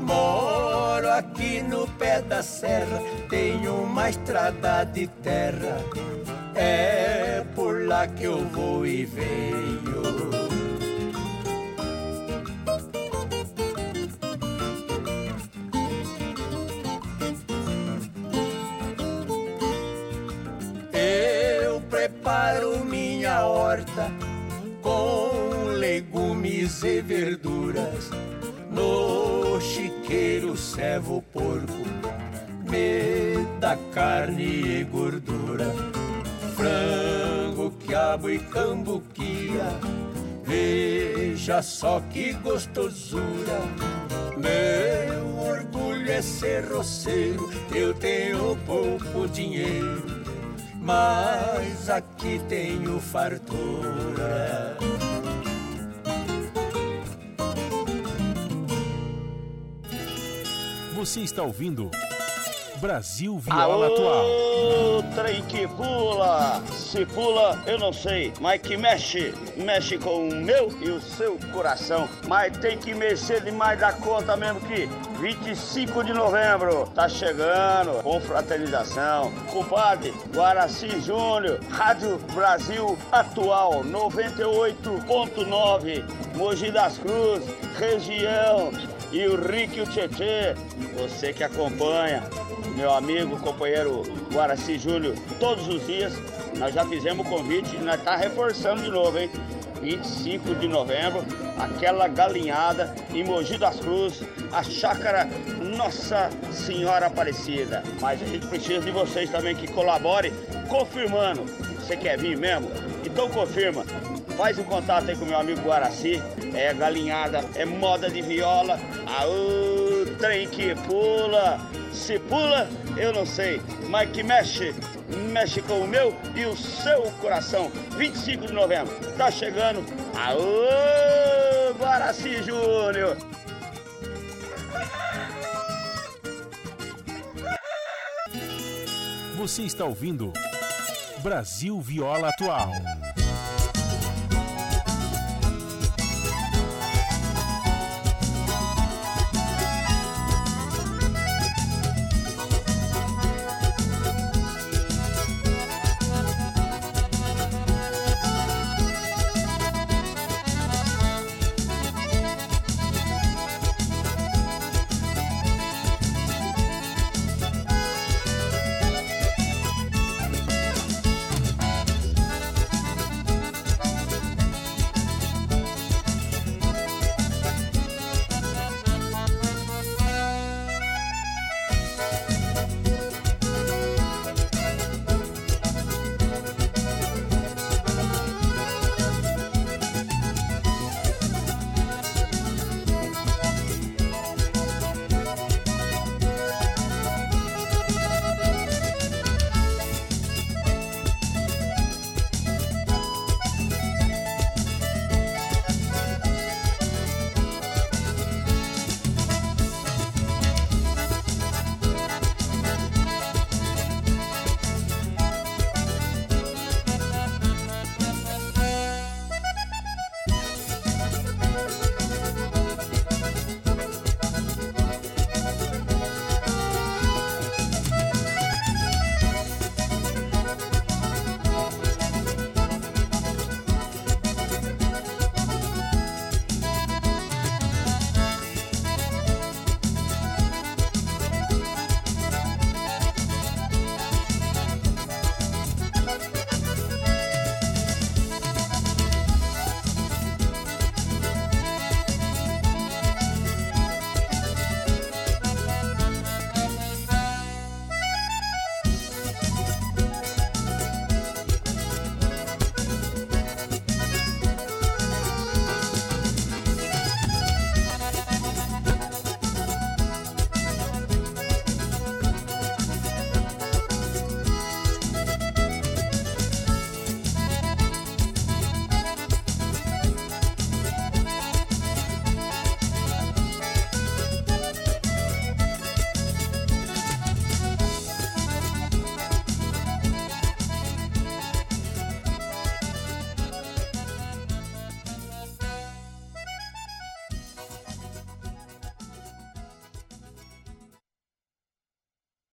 Moro aqui no pé da serra, tenho uma estrada de terra. É por lá que eu vou e venho. Minha horta com legumes e verduras. No chiqueiro servo porco, me dá carne e gordura. Frango, quiabo e cambuquia, veja só que gostosura. Meu orgulho é ser roceiro, eu tenho pouco dinheiro mas aqui tenho fartura. Você está ouvindo Brasil Viola Atual. Alô, trem que pula, se pula, eu não sei, mas que mexe, mexe com o meu e o seu coração. Mas tem que mexer demais da conta mesmo que 25 de novembro tá chegando, com fraternização. Compadre, Guaraci Júnior, Rádio Brasil Atual 98.9, Mogi das Cruzes, região e o Rick e o Tietê, você que acompanha, meu amigo, companheiro Guaraci Júlio, todos os dias, nós já fizemos o convite e nós tá reforçando de novo, hein? 25 de novembro, aquela galinhada em Mogi das Cruzes, a chácara Nossa Senhora Aparecida. Mas a gente precisa de vocês também que colaborem, confirmando. Você quer vir mesmo? Então confirma. Faz um contato aí com meu amigo Guaraci. É galinhada, é moda de viola. Aô, trem que pula. Se pula, eu não sei. Mas que mexe, mexe com o meu e o seu coração. 25 de novembro, tá chegando. Aô, Guaraci Júnior. Você está ouvindo Brasil Viola Atual.